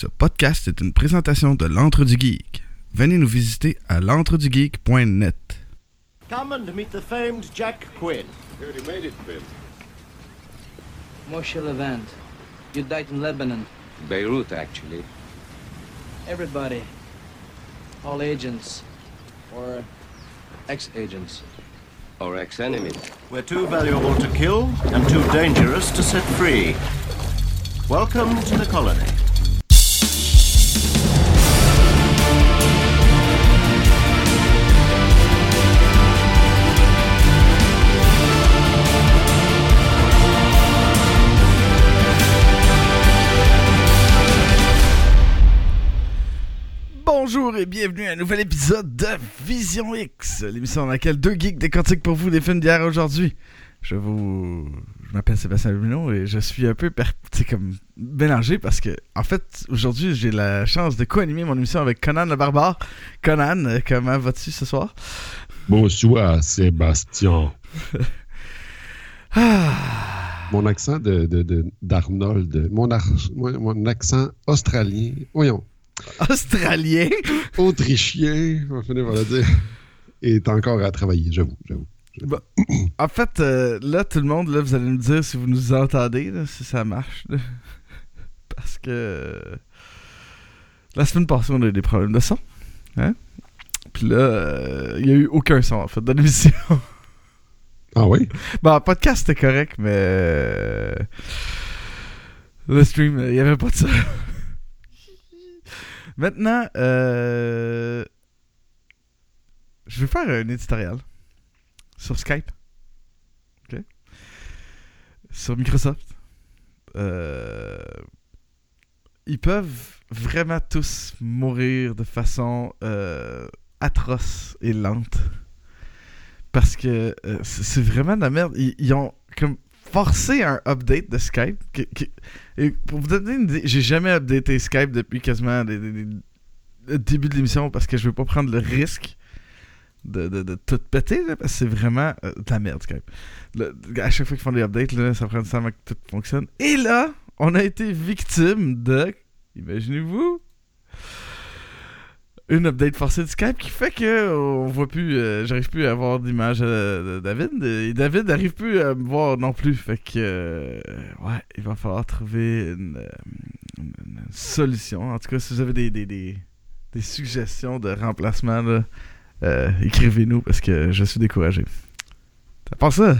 Ce podcast est une présentation de l'Antre du Geek. Venez nous visiter à l'entredugeek.net. Come and meet the famed Jack Quinn. You already made it, Bill. Moshe Levant. You died in Lebanon. Beirut, actually. Everybody. All agents. Or ex-agents. Or ex-enemies. We're too valuable to kill and too dangerous to set free. Welcome to the colony. Bonjour et bienvenue à un nouvel épisode de Vision X, l'émission dans laquelle deux geeks décortiquent pour vous des films d'hier aujourd'hui. Je vous... Je m'appelle Sébastien Lumino et je suis un peu per... comme mélangé parce que, en fait, aujourd'hui, j'ai la chance de co-animer mon émission avec Conan le Barbare. Conan, comment vas-tu ce soir? Bonsoir, Sébastien. Ah, Mon accent de, de- de- d'Arnold, mon, ar- mon- mon accent australien, voyons, Australien? autrichien, on va finir par le dire, est encore à travailler, j'avoue, j'avoue. Bah, en fait, euh, là, tout le monde, là, vous allez me dire si vous nous entendez, là, si ça marche. là. Parce que la semaine passée, on a eu des problèmes de son. Hein? Puis là, euh, il n'y a eu aucun son, en fait, dans l'émission. Ah oui? bon, en podcast, c'était correct, mais euh, le stream, il n'y avait pas de ça. Maintenant, euh, je vais faire un éditorial sur Skype. OK? Sur Microsoft. Euh, ils peuvent vraiment tous mourir de façon euh, atroce et lente. Parce que c'est vraiment de la merde. Ils, ont forcé un update de Skype. et pour vous donner une idée, j'ai jamais updaté Skype depuis quasiment le début de l'émission parce que je veux pas prendre le risque de, tout péter, parce que c'est vraiment euh, de la merde, Skype. Le- à chaque fois qu'ils font des updates, ça prend du temps que tout fonctionne. Et là, on a été victime de, imaginez-vous, une update forcée de Skype qui fait que on voit plus, euh, j'arrive plus à avoir d'image euh, de David. Et David n'arrive plus à me voir non plus. Fait que, euh, ouais, il va falloir trouver une, solution. En tout cas, si vous avez des, des, suggestions de remplacement, écrivez-nous parce que je suis découragé. Ça passe ça?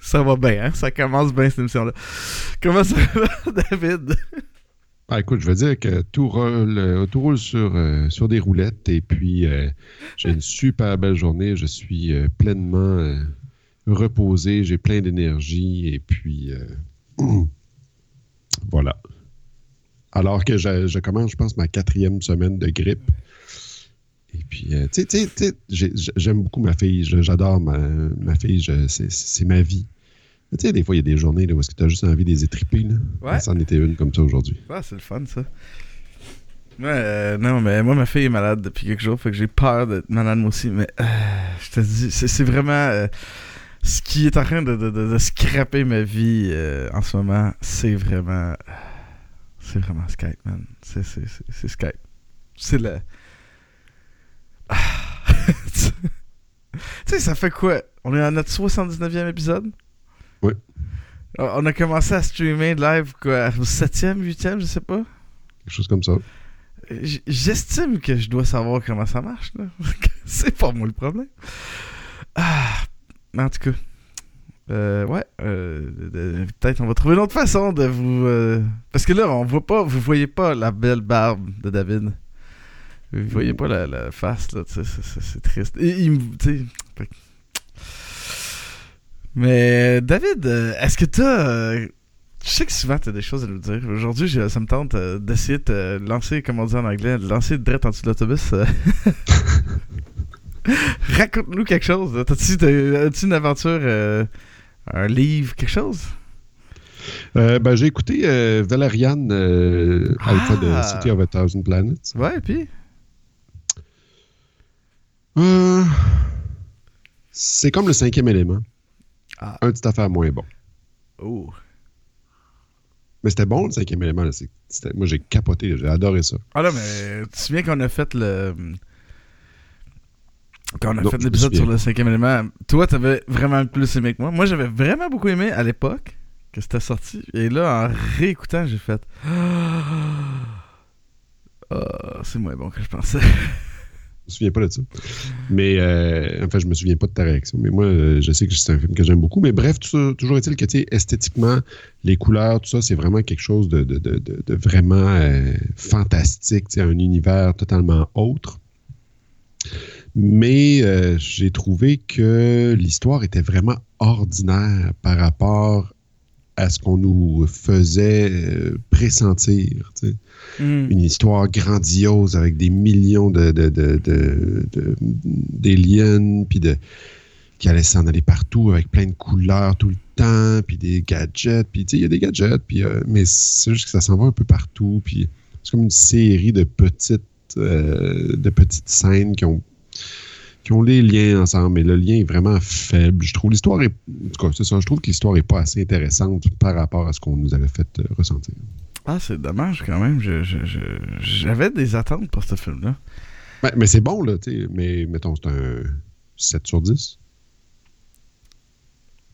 Ça va bien, hein? Ça commence bien cette émission-là. Comment ça va, David? Ah, écoute, je veux dire que tout roule, euh, tout roule sur, euh, sur des roulettes et puis euh, j'ai une super belle journée, je suis pleinement reposé, j'ai plein d'énergie et puis voilà. Alors que je, commence, je pense, ma quatrième semaine de grippe. Et puis, tu sais, j'aime beaucoup ma fille, j'adore ma, ma fille, c'est ma vie. Tu sais, des fois, il y a des journées là, où est-ce que tu as juste envie de les étriper. Là. Ouais. Ça en était une comme ça aujourd'hui. Ouais, c'est le fun, ça. Ouais, euh, non, mais moi, ma fille est malade depuis quelques jours, fait que j'ai peur d'être malade moi aussi, mais euh, je te dis, c'est vraiment euh, ce qui est en train de, de, de, de scraper ma vie en ce moment, c'est vraiment. C'est vraiment Skype, man. C'est- C'est c'est- c'est Skype. C'est le. Ah. tu sais, ça fait quoi? On est à notre 79e épisode? Oui. On a commencé à streamer live, quoi, au 7e, 8e, je sais pas. Quelque chose comme ça. J'estime que je dois savoir comment ça marche. là. c'est pas moi le problème. Ah, en tout cas, euh, ouais, euh, peut-être on va trouver une autre façon de vous. euh, parce que là, on voit pas, vous voyez pas la belle barbe de David. Vous voyez pas la, la face là, c'est- triste. Et il me- tu sais, fait que- Mais David, euh, est-ce que t'as euh, je sais que souvent tu as des choses à nous dire. Aujourd'hui, ça me tente euh, d'essayer de lancer, comme on dit en anglais, de lancer direct en dessous de l'autobus. Raconte-nous quelque chose. as-tu une aventure, euh, un livre, quelque chose? Euh, ben, j'ai écouté euh, Valerian euh, Alpha de Ah. City of a Thousand Planets. Ouais, puis? C'est comme le cinquième élément. Ah. Un petit affaire moins bon. Oh. Mais c'était bon, le cinquième élément. là. Moi, j'ai capoté. J'ai adoré ça. Ah là, mais tu te souviens qu'on a fait le. Quand on a Non, fait l'épisode sur le cinquième élément, toi, t'avais vraiment plus aimé que moi. Moi, j'avais vraiment beaucoup aimé à l'époque que c'était sorti. Et là, en réécoutant, j'ai fait. Ah, c'est moins bon que je pensais. Je me souviens pas de ça. Mais, euh, enfin, je me souviens pas de ta réaction. Mais moi, euh, je sais que c'est un film que j'aime beaucoup. Mais bref, toujours est-il que, tu esthétiquement, les couleurs, tout ça, c'est vraiment quelque chose de, vraiment euh, fantastique. Un univers totalement autre. Mais j'ai trouvé que l'histoire était vraiment ordinaire par rapport à ce qu'on nous faisait euh, pressentir. tu sais Hmm. une histoire grandiose avec des millions de, de, de, de- d'aliens, puis de qui allaient s'en aller partout avec plein de couleurs tout le temps, puis des gadgets, puis tu sais, il y a des gadgets, puis euh, mais c'est juste que ça s'en va un peu partout, puis c'est comme une série de petites euh, de petites scènes qui ont qui ont les liens ensemble, mais le lien est vraiment faible. Je trouve l'histoire est en tout cas, c'est ça, je trouve que l'histoire est pas assez intéressante par rapport à ce qu'on nous avait fait euh, ressentir. Ah, c'est dommage quand même. J'avais des attentes pour ce film-là. Ouais, mais c'est bon, là, tu sais. Mais mettons, c'est un 7 sur 10.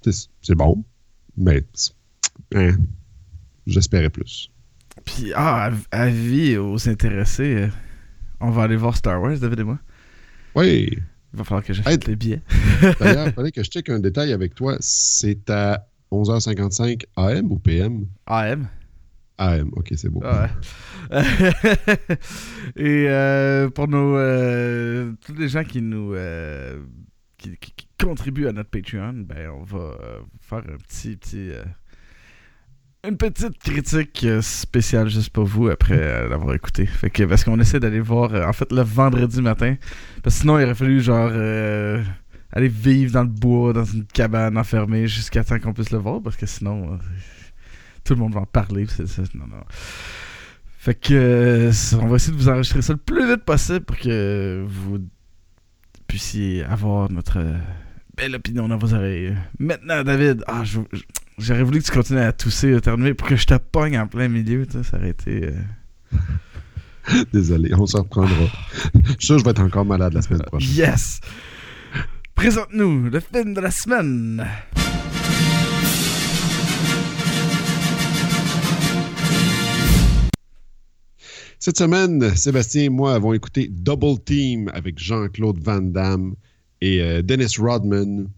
Tu sais, C'est bon, mais hein, j'espérais plus. Puis, ah, av- avis aux intéressés, euh, on va aller voir Star Wars, David et moi. Oui, Il va falloir que j'achète Hey. les billets. d'ailleurs, il fallait que je check un détail avec toi. C'est à 11h55 AM ou PM? AM. AM, ok, c'est beau. Ah ouais. Et euh, pour nos euh, tous les gens qui nous euh, qui, qui- qui contribuent à notre Patreon, ben on va faire un petit petit une petite critique euh, spéciale juste pour vous après euh, l'avoir écouté. Fait que parce qu'on essaie d'aller voir euh, en fait le vendredi matin parce que sinon il aurait fallu genre euh, aller vivre dans le bois dans une cabane enfermée jusqu'à temps qu'on puisse le voir parce que sinon tout le monde va en parler. Fait que on va essayer de vous enregistrer ça le plus vite possible pour que vous puissiez avoir notre belle opinion dans vos oreilles. Maintenant, David, ah, je- je- j'aurais voulu que tu continues à tousser, à éternuer pour que je te pogne en plein milieu. tu sais, Ça aurait été. euh, Désolé, on s'en reprendra. je suis sûr que je vais être encore malade la semaine prochaine. Yes! Présente-nous le film de la semaine. Cette semaine, Sébastien et moi avons écouté Double Team avec Jean-Claude Van Damme et euh, Dennis Rodman.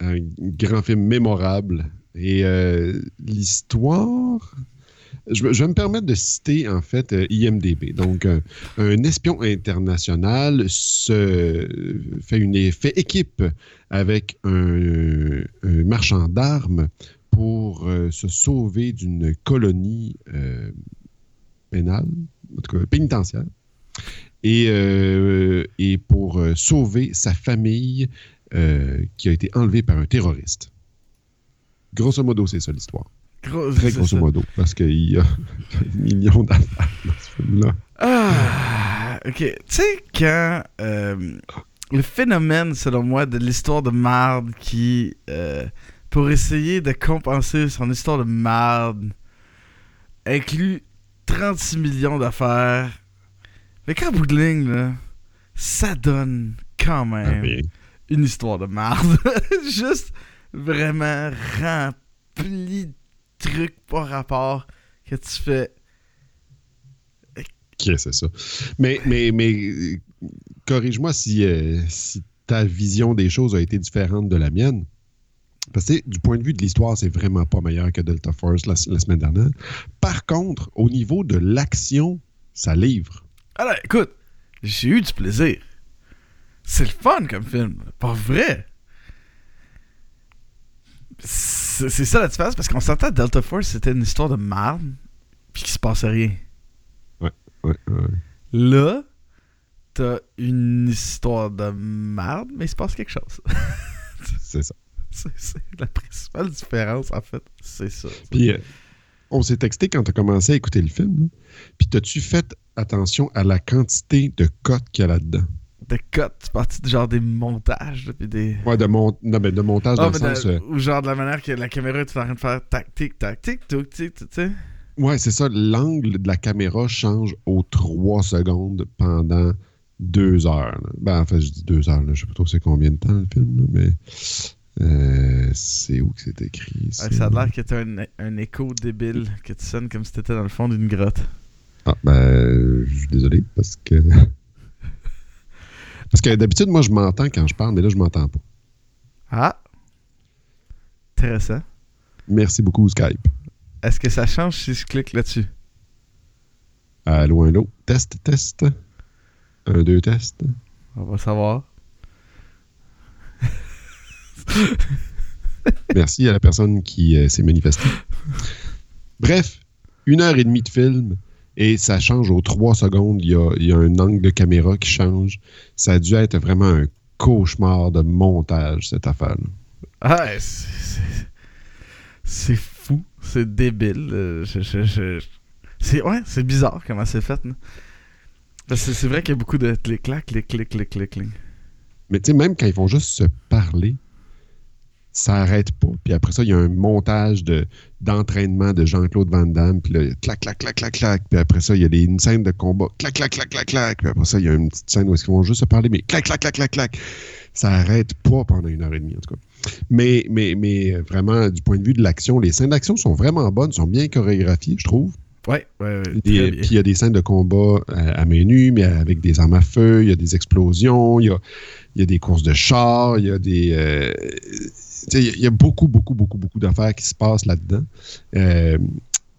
Un grand film mémorable. Et euh, l'histoire. Je, vais- me permettre de citer en fait euh, IMDB. Donc, un espion international se fait une fait équipe avec un, marchand d'armes pour euh, se sauver d'une colonie pénale, en tout cas pénitentiaire, et, et pour sauver sa famille qui a été enlevée par un terroriste. Grosso modo, c'est ça l'histoire. Gros- Très grosso ça. modo, parce qu'il y a un million d'affaires dans ce film-là. Ah, ok. Tu sais, quand euh, le phénomène, selon moi, de l'histoire de marde qui, euh, pour essayer de compenser son histoire de marde, inclut 36 millions d'affaires. Mais qu'en bout de ligne, là, ça donne quand même Rien. une histoire de marde. Juste vraiment rempli de trucs par rapport que tu fais. Ok, c'est ça. Mais, mais, mais corrige-moi si, euh, si ta vision des choses a été différente de la mienne. Parce que du point de vue de l'histoire, c'est vraiment pas meilleur que Delta Force la, la semaine dernière. Par contre, au niveau de l'action, ça livre. Alors, écoute, j'ai eu du plaisir. C'est le fun comme film. Pas vrai. C'est ça la différence parce qu'on s'entend Delta Force, c'était une histoire de marde, puis qu'il se passait rien. Ouais, ouais. Là, t'as une histoire de marde, mais il se passe quelque chose. C'est ça. c'est la principale différence, en fait. C'est ça. Puis, euh, on s'est texté quand tu as commencé à écouter le film. Puis, t'as-tu fait attention à la quantité de cotes qu'il y a là-dedans? De cut, tu partis de genre des montages, puis des. Ouais, de, mon... non, mais de montage Ah, dans mais le sens. de- euh, ou genre de la manière que la caméra est en train de faire tac tic tac tic tic tic tu sais? Ouais, c'est ça. L'angle de la caméra change aux 3 secondes pendant deux heures. là. Ben, en fait, je dis deux heures. Là. Je sais pas trop c'est combien de temps le film, là, mais euh, c'est où que c'est écrit? Ouais, ça? ça a l'air que t'as un, un écho débile, que tu sonnes comme si t'étais dans le fond d'une grotte. Ah, ben, je suis désolé parce que. Parce que d'habitude, moi, je m'entends quand je parle, mais là, je m'entends pas. Ah! Intéressant. Merci beaucoup, Skype. Est-ce que ça change si je clique là-dessus? Allô, allô. Test, test. Un, deux, test. On va savoir. Merci à la personne qui euh, s'est manifestée. Bref, une heure et demie de film et ça change aux trois secondes. Il y a, il y a un angle de caméra qui change. Ça a dû être vraiment un cauchemar de montage, cette affaire Ah, c'est- fou, c'est débile. euh, je- je- je- C'est ouais, c'est bizarre comment c'est fait. c'est vrai qu'il y a beaucoup de clic-clac, clic-clic, clic-clic. clic. Mais tu sais, même quand ils font juste se parler, ça arrête pas. Puis après ça, il y a un montage de, d'entraînement de Jean-Claude Van Damme. Puis là, clac, clac, clac, clac, clac. Puis après ça, il y a des, une scène de combat. Clac, clac, clac, clac, clac. Puis après ça, il y a une petite scène où ils vont juste se parler, mais clac, clac, clac, clac, clac. Ça arrête pas pendant une heure et demie, en tout cas. Mais, mais, mais euh, vraiment, du point de vue de l'action, les scènes d'action sont vraiment bonnes, sont bien chorégraphiées, je trouve. Ouais, ouais, ouais. Puis il y a des scènes de combat à, à main nue, mais avec des armes à feu, il y a des explosions, il y a, y a des courses de chars, il y a des. euh, il y a beaucoup, beaucoup, beaucoup, beaucoup d'affaires qui se passent là-dedans. Euh,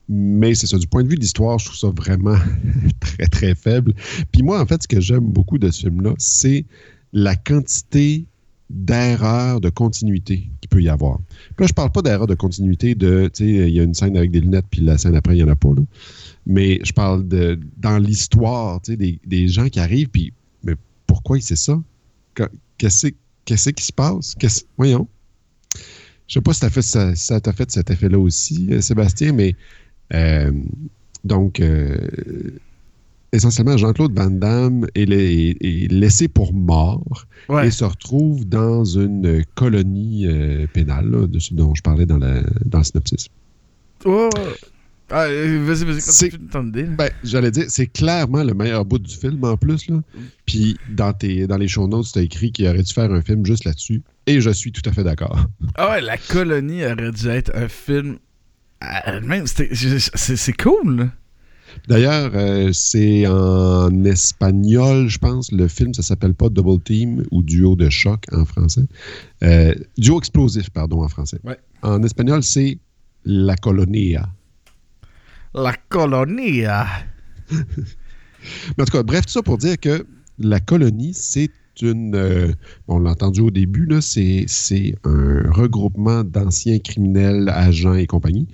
mais c'est ça, du point de vue de l'histoire, je trouve ça vraiment très, très faible. Puis moi, en fait, ce que j'aime beaucoup de ce film-là, c'est la quantité d'erreurs de continuité qu'il peut y avoir. Puis là, je parle pas d'erreurs de continuité de, tu sais, il y a une scène avec des lunettes, puis la scène après, il n'y en a pas, là. Mais je parle de, dans l'histoire, tu sais, des, des gens qui arrivent, puis, mais pourquoi c'est ça? Que- Qu'est-ce qui se passe? Voyons. Je sais pas si, fait ça, t'a fait cet effet-là aussi, euh, Sébastien, mais euh, donc, euh, essentiellement, Jean-Claude Van Damme est, la- est- est laissé pour mort Ouais. et se retrouve dans une colonie euh, pénale, là, de ce dont je parlais dans, la, dans le synopsis. Oh. Ah, euh, vas-y, vas-y, là. Ben, j'allais dire, c'est clairement le meilleur bout du film en plus. Là. Puis dans, tes, dans les show notes, tu as écrit qu'il aurait dû faire un film juste là-dessus. Et je suis tout à fait d'accord. Ah ouais, La Colonie aurait dû être un film. Même, je- c'est cool. D'ailleurs, euh, c'est en espagnol, je pense. Le film, ça s'appelle pas Double Team ou Duo de choc en français. Euh, duo explosif, pardon, en français. Ouais. En espagnol, c'est La Colonia. La Colonie. ah. Mais en tout cas, bref, tout ça pour dire que la colonie, c'est une. euh, on l'a entendu au début, c'est, c'est un regroupement d'anciens criminels, agents et compagnie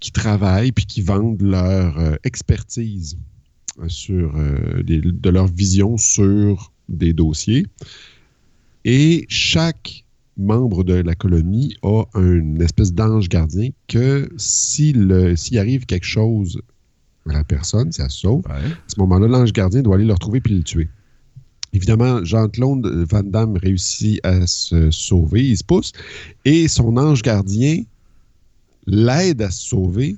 qui travaillent puis qui vendent leur euh, expertise euh, sur des- de leur vision sur des dossiers. Et chaque membre de la colonie a une espèce d'ange gardien que s'il, arrive quelque chose à la personne, ça se sauve, à ce moment-là, l'ange gardien doit aller le retrouver puis le tuer. Évidemment, Jean-Claude Van Damme réussit à se sauver, il se pousse, et son ange gardien l'aide à se sauver,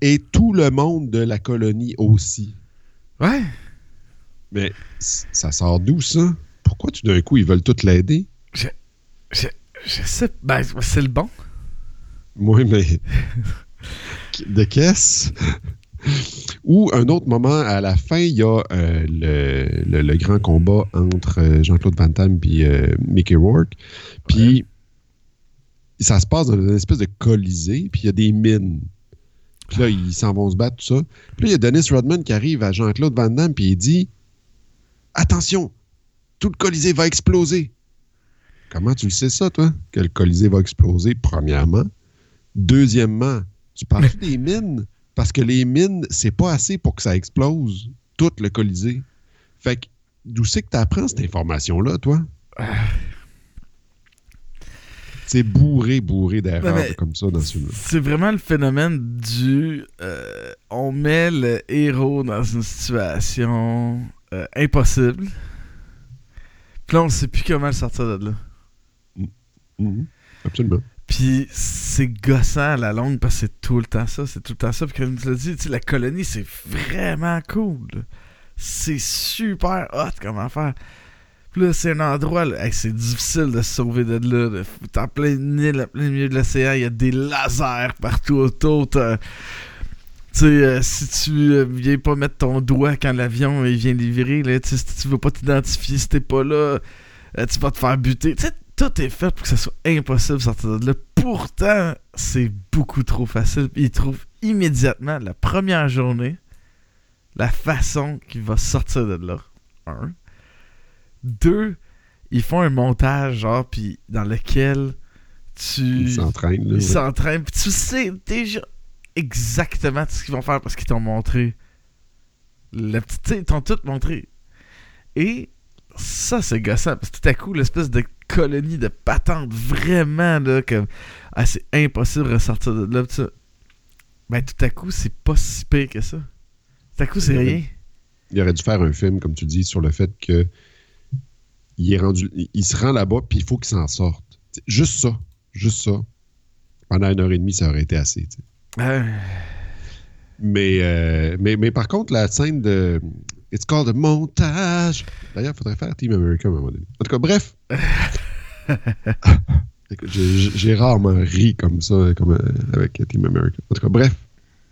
et tout le monde de la colonie aussi. Ouais. Mais ça sort d'où, ça? Pourquoi tout d'un coup, ils veulent tous l'aider? Je, je sais. Ben, c'est le bon. Oui, mais de caisse? Ou un autre moment, à la fin, il y a euh, le, le- le grand combat entre euh, Jean-Claude Van Damme et euh, Mickey Rourke. Puis ça se passe dans une espèce de colisée, puis il y a des mines. Puis là, ils s'en vont se battre, tout ça. Puis là, il y a Dennis Rodman qui arrive à Jean-Claude Van Damme, puis il dit Attention, tout le colisée va exploser. Comment tu le sais ça, toi, que le colisée va exploser, premièrement? Deuxièmement, tu parles des mines? Parce que les mines, c'est pas assez pour que ça explose, tout le colisée. Fait que, d'où c'est que tu apprends cette information-là, toi? C'est bourré, bourré d'erreurs Ouais, comme ça dans ce film-là. C'est vraiment le phénomène du. euh, on met le héros dans une situation euh, impossible. Puis là, on ne sait plus comment le sortir de là. Mhm. Absolument. Puis c'est gossant à la longue parce que c'est tout le temps ça, c'est tout le temps ça. Puis comme tu l'as dit, la colonie, c'est vraiment cool. C'est super hot comme affaire. Puis là, c'est un endroit, c'est difficile de se sauver de là. T'es en plein île, en plein milieu de l'océan, il y a des lasers partout autour. t'as- Tu sais, euh, si tu euh, viens pas mettre ton doigt quand l'avion il vient livrer, là, si tu veux pas t'identifier, si t'es pas là, euh, tu vas te faire buter. Tout est fait pour que ça soit impossible de sortir de là. Pourtant, c'est beaucoup trop facile. Ils trouvent immédiatement, la première journée, la façon qu'il va sortir de là. Un. Deux, ils font un montage, genre, puis dans lequel tu. Ils s'entraînent. Ils s'entraînent. Puis tu sais déjà exactement ce qu'ils vont faire parce qu'ils t'ont montré. Le petit, ils t'ont tout montré. Et ça, c'est gossant. Parce que tout à coup, l'espèce de colonie de patentes, vraiment, là, comme. Ah, c'est impossible de ressortir de là. ça. Ben, tout à coup, c'est pas si pire que ça. Tout à coup, c'est rien. Il aurait dû faire un film, comme tu dis, sur le fait que il est rendu, il- se rend là-bas, puis il faut qu'il s'en sorte. T'sais, Juste ça, juste ça. Pendant une heure et demie, ça aurait été assez. Ah, Mais, euh, mais, mais par contre, la scène de It's called a montage. D'ailleurs, il faudrait faire Team America à un moment donné. En tout cas, bref. Écoute, J'ai rarement ri comme ça comme, euh, avec Team America. En tout cas, bref.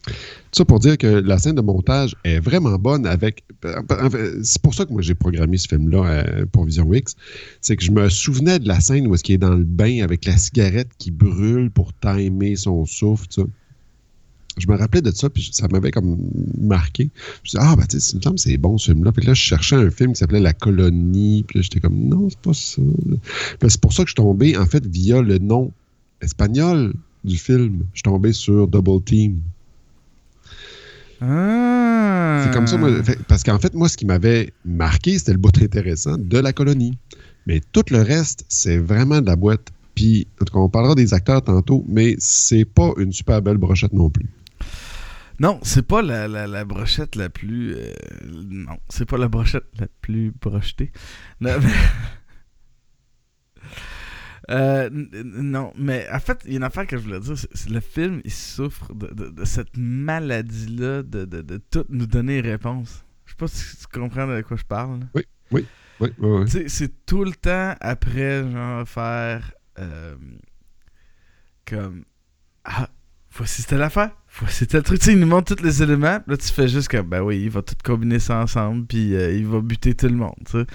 Tout ça pour dire que la scène de montage est vraiment bonne avec. en fait, C'est pour ça que moi j'ai programmé ce film-là euh, pour Vision X. C'est que je me souvenais de la scène où est-ce qu'il est dans le bain avec la cigarette qui brûle pour timer son souffle. Je me rappelais de ça, puis ça m'avait comme marqué. Je me disais, ah, ben, tu sais, il me semble que c'est bon ce film-là. Puis là, je cherchais un film qui s'appelait La Colonie. Puis là, j'étais comme, non, c'est pas ça. C'est pour ça que je suis tombé, en fait, via le nom espagnol du film. Je suis tombé sur Double Team. Ah. C'est comme ça, moi, fait- parce qu'en fait, moi, ce qui m'avait marqué, c'était le bout intéressant de la colonie. Mais tout le reste, c'est vraiment de la boîte. Puis, en tout cas, on parlera des acteurs tantôt, mais c'est pas une super belle brochette non plus. Non, c'est pas la, la, la brochette la plus. euh, non, c'est pas la brochette la plus brochetée. Non, mais. Euh, non, mais en fait, il y a une affaire que je voulais dire. c'est- le film, il souffre de, de- de cette maladie-là de, de, de tout nous donner réponse. Je sais pas si tu comprends de quoi je parle. là. Oui, oui, oui. Tu sais, c'est tout le temps après, genre, faire euh, comme Ah, voici telle affaire, voici tel truc. Tu sais, il nous montre tous les éléments, là, tu fais juste comme Ben oui, il va tout combiner ça ensemble, puis euh, il va buter tout le monde,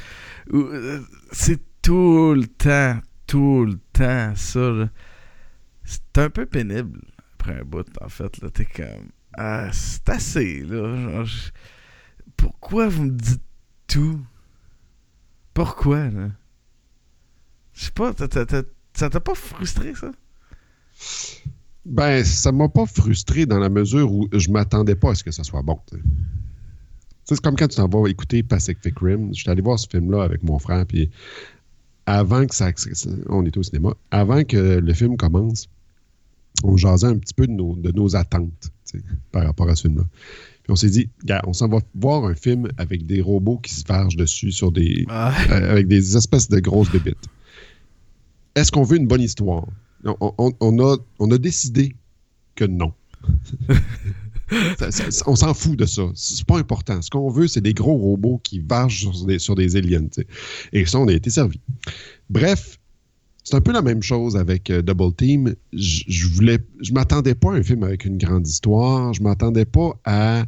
euh, C'est tout le temps, tout le temps, ça. C'est un peu pénible après un bout, en fait, là. T'es comme Ah, c'est assez, là. Genre, Pourquoi vous me dites tout? Pourquoi, là? Je sais pas, ça t'a pas frustré, ça? Ben, ça m'a pas frustré dans la mesure où je m'attendais pas à ce que ça soit bon. C'est comme quand tu t'en vas écouter Pacific Rim. Je suis allé voir ce film-là avec mon frère, puis avant que ça, On était au cinéma. Avant que le film commence, on jasait un petit peu de nos, de nos attentes par rapport à ce film-là. Puis on s'est dit, on s'en va voir un film avec des robots qui se vargent dessus sur des, Ah, euh, avec des espèces de grosses bébites. Est-ce qu'on veut une bonne histoire? On, on- on a, on a décidé que non. Ça- ça- ça- on s'en fout de ça. C'est pas important. Ce qu'on veut, c'est des gros robots qui vargent sur des, sur des aliens. Et ça, on a été servi. Bref, c'est un peu la même chose avec euh, Double Team. Je, je voulais, je m'attendais pas à un film avec une grande histoire. Je m'attendais pas à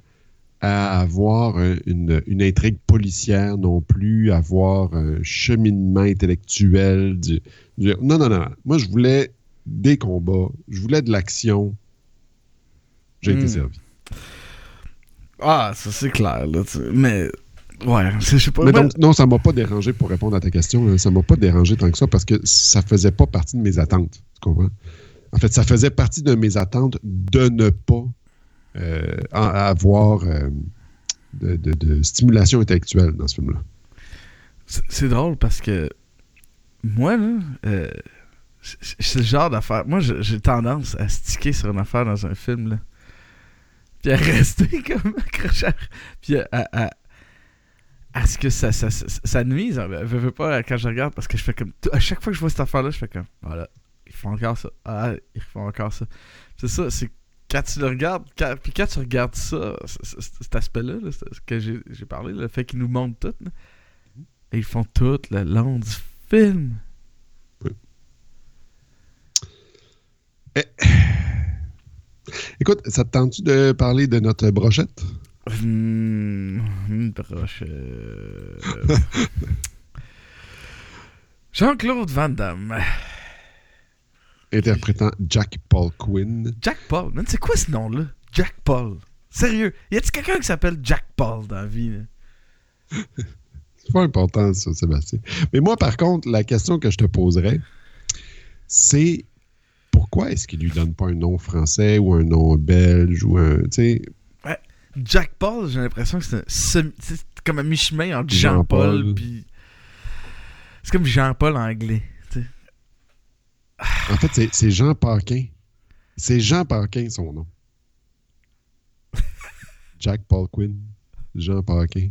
à avoir un- une, une intrigue policière non plus, avoir un cheminement intellectuel. du- du- Non, non, non, non. Moi, je voulais des combats, je voulais de l'action. J'ai été Hmm. servi. ah, ça c'est clair, là. tu- Mais, ouais, je sais pas. Mais donc, non, ça m'a pas dérangé pour répondre à ta question. là. Ça m'a pas dérangé tant que ça parce que ça faisait pas partie de mes attentes. Tu comprends? En fait, ça faisait partie de mes attentes de ne pas euh, avoir euh, de, de- de stimulation intellectuelle dans ce film-là. C'est c'est drôle parce que moi, là, euh, c'est- le genre d'affaire. Moi, j'ai tendance à sticker sur une affaire dans un film, là. Puis à rester comme accroché. à- Puis à, à, à- ce que ça, ça, ça, ça nuise. hein, veux, veux pas quand je regarde parce que je fais comme. À chaque fois que je vois cette affaire-là, je fais comme. Voilà. ils font encore ça. Ah, ils font encore ça. C'est ça, c'est quand tu le regardes, quand, puis quand tu regardes ça, cet aspect-là, là, ce que j'ai parlé, le fait qu'ils nous montrent tout, là, et ils font tout le long du film. Écoute, ça te tente-tu de parler de notre brochette? Hmm, une broche. euh, Jean-Claude Van Damme. Interprétant Jack Paul Quinn. Jack Paul. Man, c'est quoi ce nom-là? Jack Paul. Sérieux, y a-t-il quelqu'un qui s'appelle Jack Paul dans la vie? C'est pas important, ça, Sébastien. Mais moi, par contre, la question que je te poserais, c'est pourquoi est-ce qu'il lui donne pas un nom français ou un nom belge ou un. Tu sais, Jack Paul, j'ai l'impression que c'est comme un mi-chemin entre Jean-Paul. Jean-Paul puis. C'est comme Jean-Paul anglais. tu sais. en fait, c'est- Jean Paquin. C'est Jean Paquin, son nom. Jack Paul Quinn. Jean Paquin.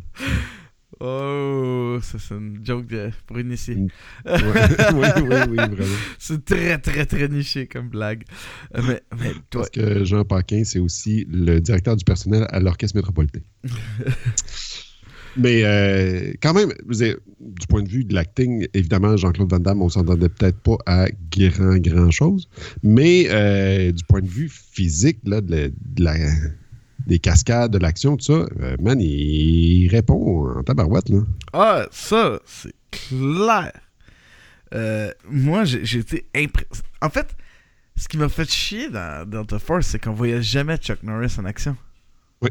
Oh, ça c'est une joke de- pour initier. Mm. Ouais. oui, oui, oui, vraiment. C'est très très très niché comme blague. Euh, Mais, mais toi, Parce que Jean Paquin, c'est aussi le directeur du personnel à l'Orchestre métropolitain. Mais euh, quand même, savez, du point de vue de l'acting, évidemment, Jean-Claude Van Damme, on s'entendait peut-être pas à grand, grand chose. Mais euh, du point de vue physique, là, de, la- de la- des cascades, de l'action, tout ça, euh, man, il, répond en tabarouette, là. Ah, ça, c'est clair. Euh, moi, j'ai été impressionné. En fait, ce qui m'a fait chier dans Delta Force, c'est qu'on voyait jamais Chuck Norris en action. Oui.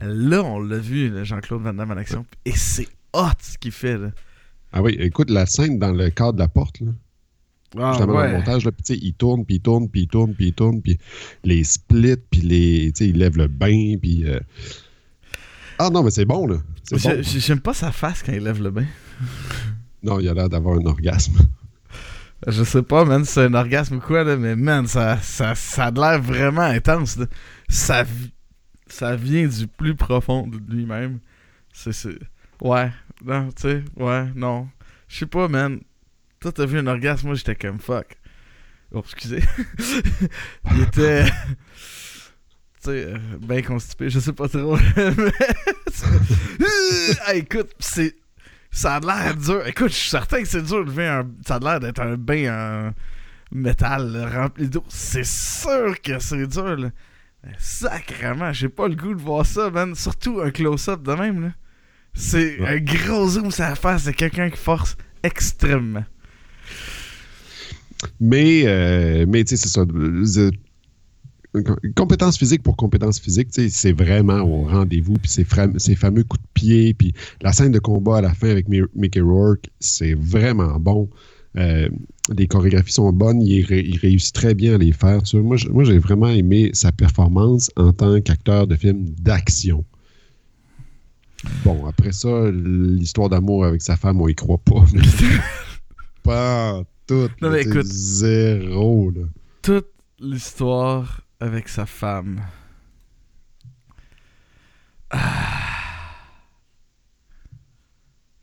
Là, on l'a vu, Jean-Claude Van Damme en action. Et c'est hot ce qu'il fait, là. Ah oui, écoute, la scène dans le cadre de la porte, là. Ah, dans ouais. le montage, là, puis tu sais, il tourne, puis il tourne, puis il tourne, puis il tourne, puis les splits, puis les, tu sais, il lève le bain, puis... euh, Ah non, mais c'est bon, là. Bon. J'aime pas sa face quand il lève le bain. Non, il a l'air d'avoir un orgasme. Je sais pas, man, si c'est un orgasme ou quoi, là, mais man, ça, ça, ça a l'air vraiment intense. là. Ça, ça vient du plus profond de lui-même. C'est- Ouais, non, tu sais, ouais, non. Je sais pas, man. Toi, t'as vu un orgasme, moi, j'étais comme fuck. Oh, excusez. il était. Tu sais, euh, bien constipé, je sais pas trop. mais- Ah, écoute, c'est. Ça a l'air dur. Écoute, je suis certain que c'est dur de lever un. Ça a l'air d'être un bain en métal rempli d'eau. C'est sûr que c'est dur, là. Mais Sacrément, j'ai pas le goût de voir ça, man. Surtout un close-up de même, là. C'est Ouais. un gros zoom sur la face de quelqu'un qui force extrêmement. Mais, euh, mais tu sais, c'est ça. Compétence physique pour compétence physique, c'est vraiment au rendez-vous. Puis ces, fameux coups de pied, puis la scène de combat à la fin avec Mi- Mickey Rourke, c'est vraiment bon. Euh, les chorégraphies sont bonnes, il, ré- il réussit très bien à les faire. moi, j'ai vraiment aimé sa performance en tant qu'acteur de film d'action. Bon, après ça, l'histoire d'amour avec sa femme, on y croit pas. pas tout. Non, mais écoute. Zéro, là. Toute l'histoire avec sa femme. Ah.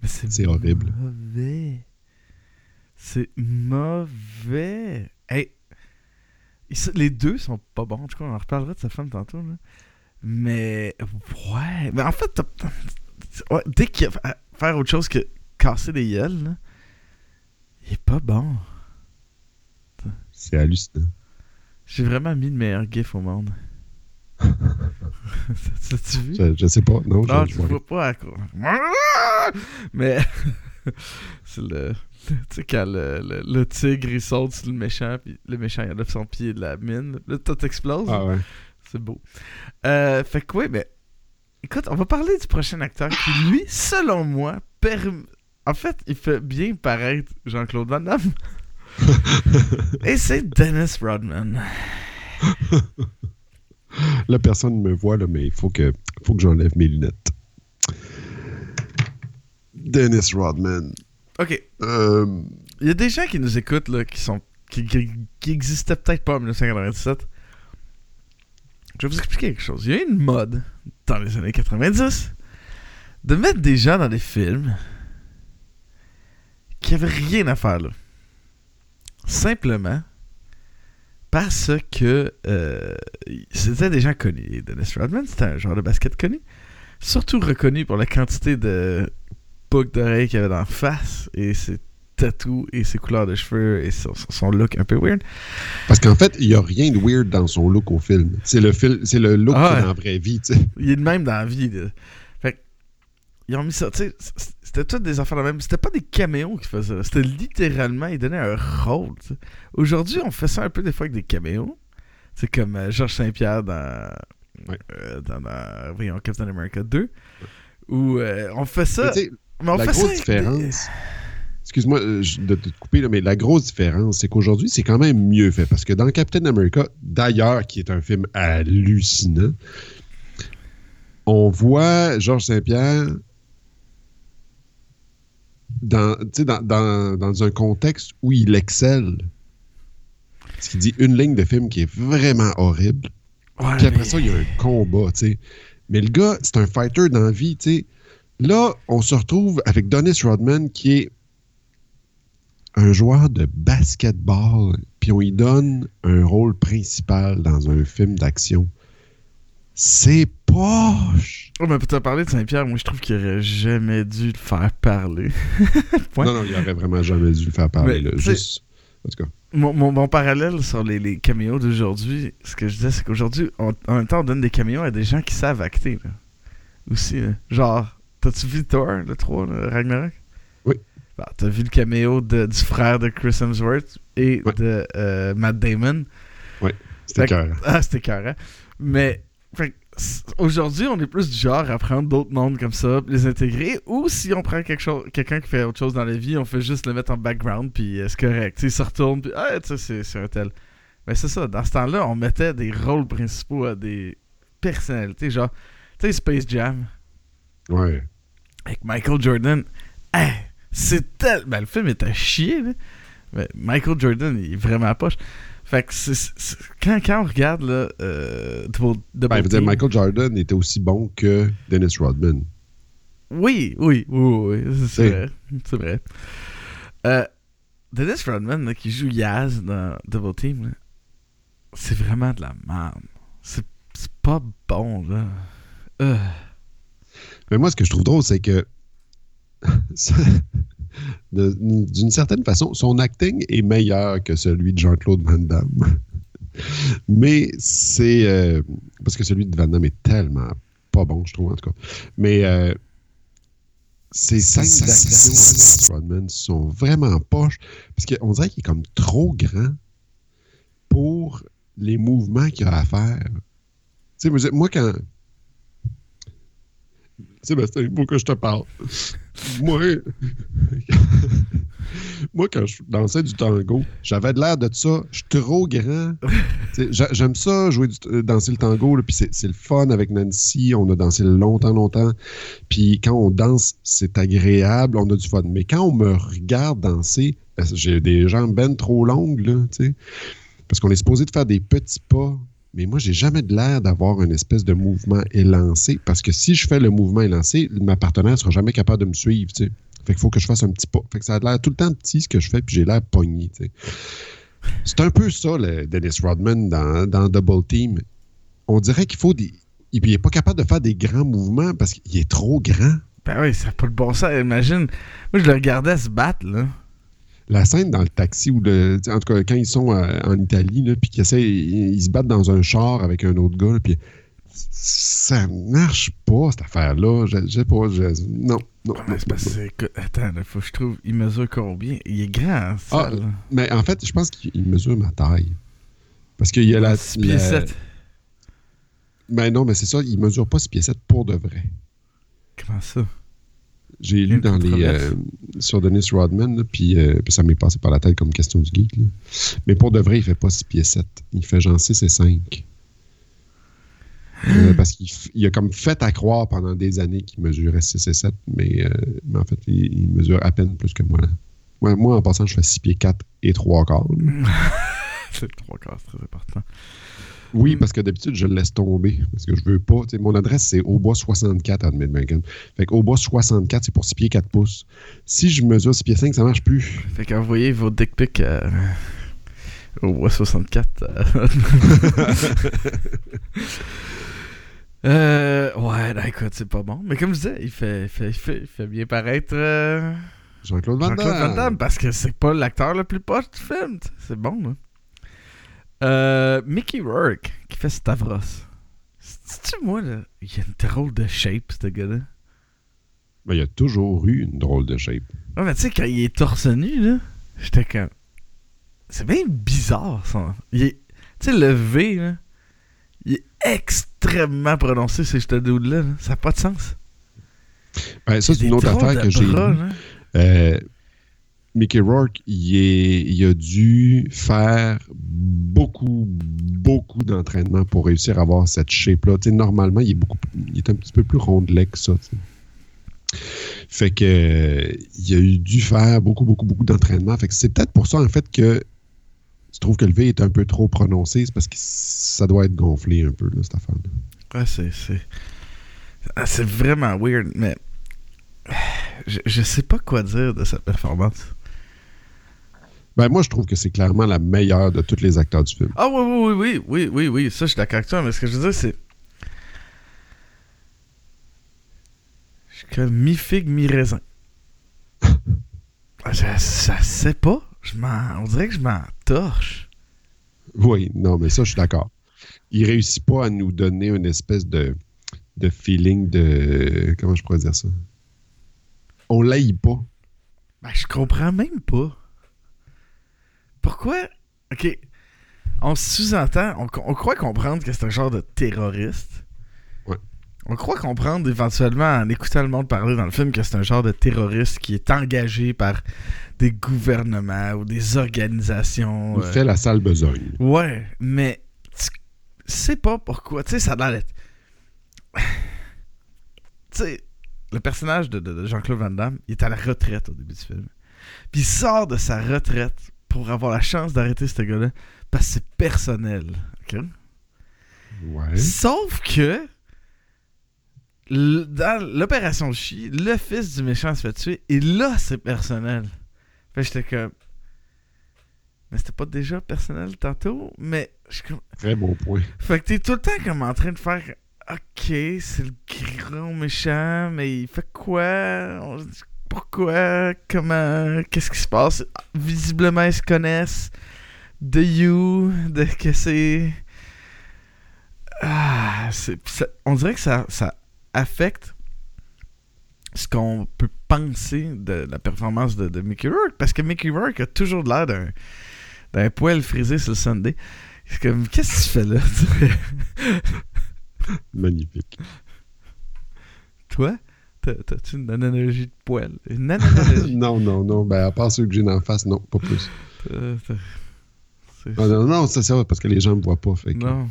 Mais c'est C'est horrible. mauvais. C'est mauvais. Hey, les deux sont pas bons. En tout cas, on en reparlera de sa femme tantôt. là. Mais ouais. Mais en fait, ouais, dès qu'il y a faire autre chose que casser des gueules, là, il est pas bon. C'est hallucinant. J'ai vraiment mis le meilleur gif au monde. Vu? Je, je sais pas. Non, Non, je, je vois pas à quoi. Mais c'est le. Tu sais, quand le, le, le tigre il saute sur le méchant, puis le méchant il enlève son pied de la mine, là tout explose. Ah ouais. C'est beau. Euh, fait que, ouais, mais. Écoute, on va parler du prochain acteur qui, lui, selon moi, perm- En fait, il fait bien paraître Jean-Claude Van Damme. Et c'est Dennis Rodman. Là, personne ne me voit, là, mais il faut que, faut que j'enlève mes lunettes. Dennis Rodman. Ok, Euh, Il y a des gens qui nous écoutent là, qui sont qui, qui, qui existaient peut-être pas en 1997. Je vais vous expliquer quelque chose. Il y a eu une mode dans les années 90 de mettre des gens dans des films qui avaient rien à faire là. Simplement Parce que euh, c'était des gens connus. Dennis Rodman, c'était un joueur de basket connu. Surtout reconnu pour la quantité de boucles d'oreilles qu'il avait dans la face et ses tatous et ses couleurs de cheveux et son, son look un peu weird. Parce qu'en fait, il n'y a rien de weird dans son look au film. C'est le, c'est le look Ah qu'il a dans la vraie vie, tu sais. Il est de même dans la vie. là. Fait ils ont mis ça, tu sais, c'était toutes des affaires de même. C'était pas des caméos qui faisaient ça. C'était littéralement, ils donnaient un rôle. Aujourd'hui, on fait ça un peu des fois avec des caméos. C'est comme euh, Georges Saint-Pierre dans, Ouais. euh, dans, dans voyons, Captain America 2. Où euh, on fait ça. Mais on la fait grosse ça des- différence. Excuse-moi de te couper, là, mais la grosse différence, c'est qu'aujourd'hui, c'est quand même mieux fait. Parce que dans Captain America, d'ailleurs, qui est un film hallucinant, on voit Georges Saint-Pierre dans, dans, dans- dans un contexte où il excelle. Ce qui dit une ligne de film qui est vraiment horrible. Ouais, Puis après mais- ça, il y a un combat, tu sais. Mais le gars, c'est un fighter dans la vie, tu sais. Là, on se retrouve avec Dennis Rodman, qui est un joueur de basketball, puis on lui donne un rôle principal dans un film d'action. C'est poche! Oh, mais pour te parler de Saint-Pierre, moi je trouve qu'il aurait jamais dû le faire parler. Non, non, il aurait vraiment jamais dû le faire parler, Mais, là. Juste... En tout cas. Mon, mon, mon parallèle sur les, les caméos d'aujourd'hui, ce que je disais, c'est qu'aujourd'hui, en même temps, on donne des caméos à des gens qui savent acter. là. Aussi, là. genre, t'as-tu vu Thor, le 3, le Ragnarok? Oui. Bah, t'as vu le caméo de- du frère de Chris Hemsworth et Ouais. de euh, Matt Damon? C'était Fait que- cœur. Ah, c'était carré. Mais fait aujourd'hui, on est plus du genre à prendre d'autres mondes comme ça, les intégrer. Ou si on prend quelque chose, quelqu'un qui fait autre chose dans la vie, on fait juste le mettre en background, puis euh, c'est correct. Tu sais, il se retourne, puis ah, tu sais, c'est- un tel. Mais c'est ça, dans ce temps-là, on mettait des rôles principaux à des personnalités, genre, tu sais, Space Jam, Ouais. avec Michael Jordan. Hey, c'est tel. Ben, le film est à chier, là. Mais Michael Jordan, il est vraiment à poche. Fait que quand, quand on regarde, là, euh, Double, Double Ben, dire, Michael Jordan était aussi bon que Dennis Rodman. Oui, oui, oui, oui, c'est C'est- vrai. C'est vrai. Euh, Dennis Rodman, là, qui joue Yaz dans Double Team, c'est vraiment de la merde. C'est pas bon, là. Euh. Mais moi, ce que je trouve drôle, c'est que de- d'une certaine façon, son acting est meilleur que celui de Jean-Claude Van Damme. Mais c'est euh, parce que celui de Van Damme est tellement pas bon, je trouve en tout cas. Mais euh, ses scènes d'action Rodman sont vraiment poches parce qu'on dirait qu'il est comme trop grand pour les mouvements qu'il a à faire. Tu sais, moi, quand. Sébastien, il faut que je te parle. Moi, moi, quand je dansais du tango, j'avais de l'air de ça. Je suis trop grand. J'aime ça, jouer du, euh, danser le tango, là, puis c'est le fun avec Nancy. On a dansé longtemps, longtemps. Puis quand on danse, c'est agréable, on a du fun. Mais quand on me regarde danser, que j'ai des jambes ben trop longues, là, parce qu'on est supposé de faire des petits pas. Mais moi, j'ai jamais de l'air d'avoir une espèce de mouvement élancé. Parce que si je fais le mouvement élancé, ma partenaire sera jamais capable de me suivre. tu. Fait faut que je fasse un petit pas. Fait que ça a l'air tout le temps petit ce que je fais, puis j'ai l'air pogné. C'est un peu ça, le Dennis Rodman dans, dans Double Team. On dirait qu'il faut des. Il n'est pas capable de faire des grands mouvements parce qu'il est trop grand. Ben oui, ça n'a pas le bon sens. Imagine, moi je le regardais se battre, là. La scène dans le taxi, ou le, en tout cas, quand ils sont euh, en Italie, puis qu'ils essaient, ils, ils se battent dans un char avec un autre gars, puis ça marche pas, cette affaire-là. Je, je sais pas. je- non, non. Écoute, attends, il faut que je trouve. Il mesure combien? Il est grand, Ah, ça, là. Mais en fait, je pense qu'il mesure ma taille. Parce qu'il y a la. Six pieds la- sept. Ben non, mais c'est ça, il mesure pas 6 pieds 7 pour de vrai. Comment ça? J'ai lu dans les, euh, sur Dennis Rodman, puis euh, puis ça m'est passé par la tête comme question du geek. là. Mais pour de vrai, il fait pas 6 pieds 7. Il fait genre 6 et 5. Euh, parce qu'il a comme fait à croire pendant des années qu'il mesurait 6 et 7, mais, mais en fait, il, il mesure à peine plus que moi. là. Ouais, moi, en passant, je fais 6 pieds 4 et 3 quarts. là. C'est le trois quarts, c'est très important. Oui, parce que d'habitude, je le laisse tomber. Parce que je veux pas. Mon adresse, c'est au bois 64 à Midmagan. Fait qu'au bois 64, c'est pour 6 pieds 4 pouces. Si je mesure 6 pieds 5, ça marche plus. Fait qu'envoyez vos dick pics à Au 64. euh. Euh, ouais, non, écoute, c'est pas bon. Mais comme je disais, il fait, il fait, il fait, il fait bien paraître euh, Jean-Claude Van Jean-Claude Van Damme. Damme parce que c'est pas l'acteur le plus poche du film. C'est bon, là. Euh, Mickey Rourke qui fait Stavros. C'est-tu moi, là? Il a une drôle de shape, ce gars-là. Ben, il a toujours eu une drôle de shape. Ouais, mais tu sais, quand il est torse nu, là, j'étais comme. C'est bien bizarre, ça. Il est. Tu sais, le V, là, il est extrêmement prononcé, ces ce dude-là. là. Ça n'a pas de sens. Ben, ça, c'est une autre affaire que j'ai là. Euh, Mickey Rourke, il, a dû faire beaucoup, beaucoup d'entraînement pour réussir à avoir cette shape-là. Normalement, il est, beaucoup, il est un petit peu plus rondelet que ça. Fait que il a dû faire beaucoup, beaucoup, beaucoup d'entraînement. Fait que c'est peut-être pour ça, en fait, que tu trouves que le V est un peu trop prononcé. C'est parce que ça doit être gonflé un peu, là, cette affaire-là. Ouais, c'est. C'est Ah, c'est vraiment weird, mais. Je, je sais pas quoi dire de cette performance. Ben, moi, je trouve que c'est clairement la meilleure de tous les acteurs du film. Ah, oui, oui, oui, oui, oui, oui, oui, ça, je suis d'accord avec toi, mais ce que je veux dire, c'est. Je suis mi-figue, mi-raisin. Ah, je, ça sais pas. Je on dirait que je m'en torche. Oui, non, mais ça, je suis d'accord. Il réussit pas à nous donner une espèce de, de feeling de. Comment je pourrais dire ça? On l'aille pas. Ben, je comprends même pas. Pourquoi? Ok. On sous-entend, on, on croit comprendre que c'est un genre de terroriste. Ouais. On croit comprendre éventuellement en écoutant le monde parler dans le film que c'est un genre de terroriste qui est engagé par des gouvernements ou des organisations. Il euh, fait la sale besogne. Ouais, mais tu sais pas pourquoi. Tu sais, ça a l'air d'être. tu sais, le personnage de, de- de Jean-Claude Van Damme, il est à la retraite au début du film. Puis il sort de sa retraite pour avoir la chance d'arrêter ce gars-là parce que c'est personnel. ok? Ouais. Sauf que dans l'opération Chi, le fils du méchant se fait tuer et là c'est personnel. Fait j'étais comme. Mais c'était pas déjà personnel tantôt, mais je comme. Très bon point. Fait que t'es tout le temps comme en train de faire Ok, c'est le grand méchant, mais il fait quoi? On- Pourquoi Comment Qu'est-ce qui se passe? Visiblement, ils se connaissent. De You, de que c'est. Ah, ça- on dirait que ça, ça affecte ce qu'on peut penser de la performance de, de Mickey Rourke. Parce que Mickey Rourke a toujours l'air d'un, d'un poil frisé sur le Sunday. C'est comme, qu'est-ce que tu fais là? Magnifique. Toi, t'as-tu une analogie de poil? Une analogie? non, non, non. Ben, à part ceux que j'ai en face, non, pas plus. Euh, Ah, non, non, ça, c'est vrai, parce que les gens me voient pas. Fait que- non.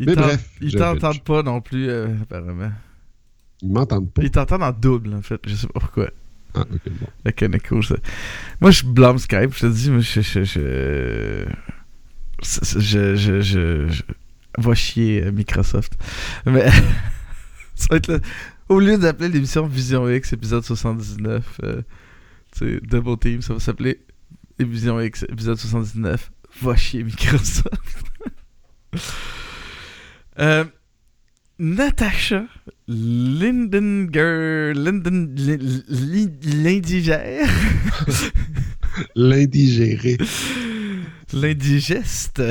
Ils Mais bref, Ils t'entendent pas non plus, euh, apparemment. Ils m'entendent pas. Ils t'entendent en double, en fait. Je sais pas pourquoi. Ah, ok, bon. Écho, ça. Moi, je blâme Skype. Je te dis, moi, je. Je. Je. je, je, je- je- Va chier euh, Microsoft. Mais. ça va être le- Au lieu d'appeler l'émission Vision X, épisode 79, euh, tu sais, Double Team, ça va s'appeler Vision X, épisode 79. Va chier Microsoft. euh, Natasha Lindenger. Linden. Lin- Lin- L'indigère. L'indigéré. L'indigeste.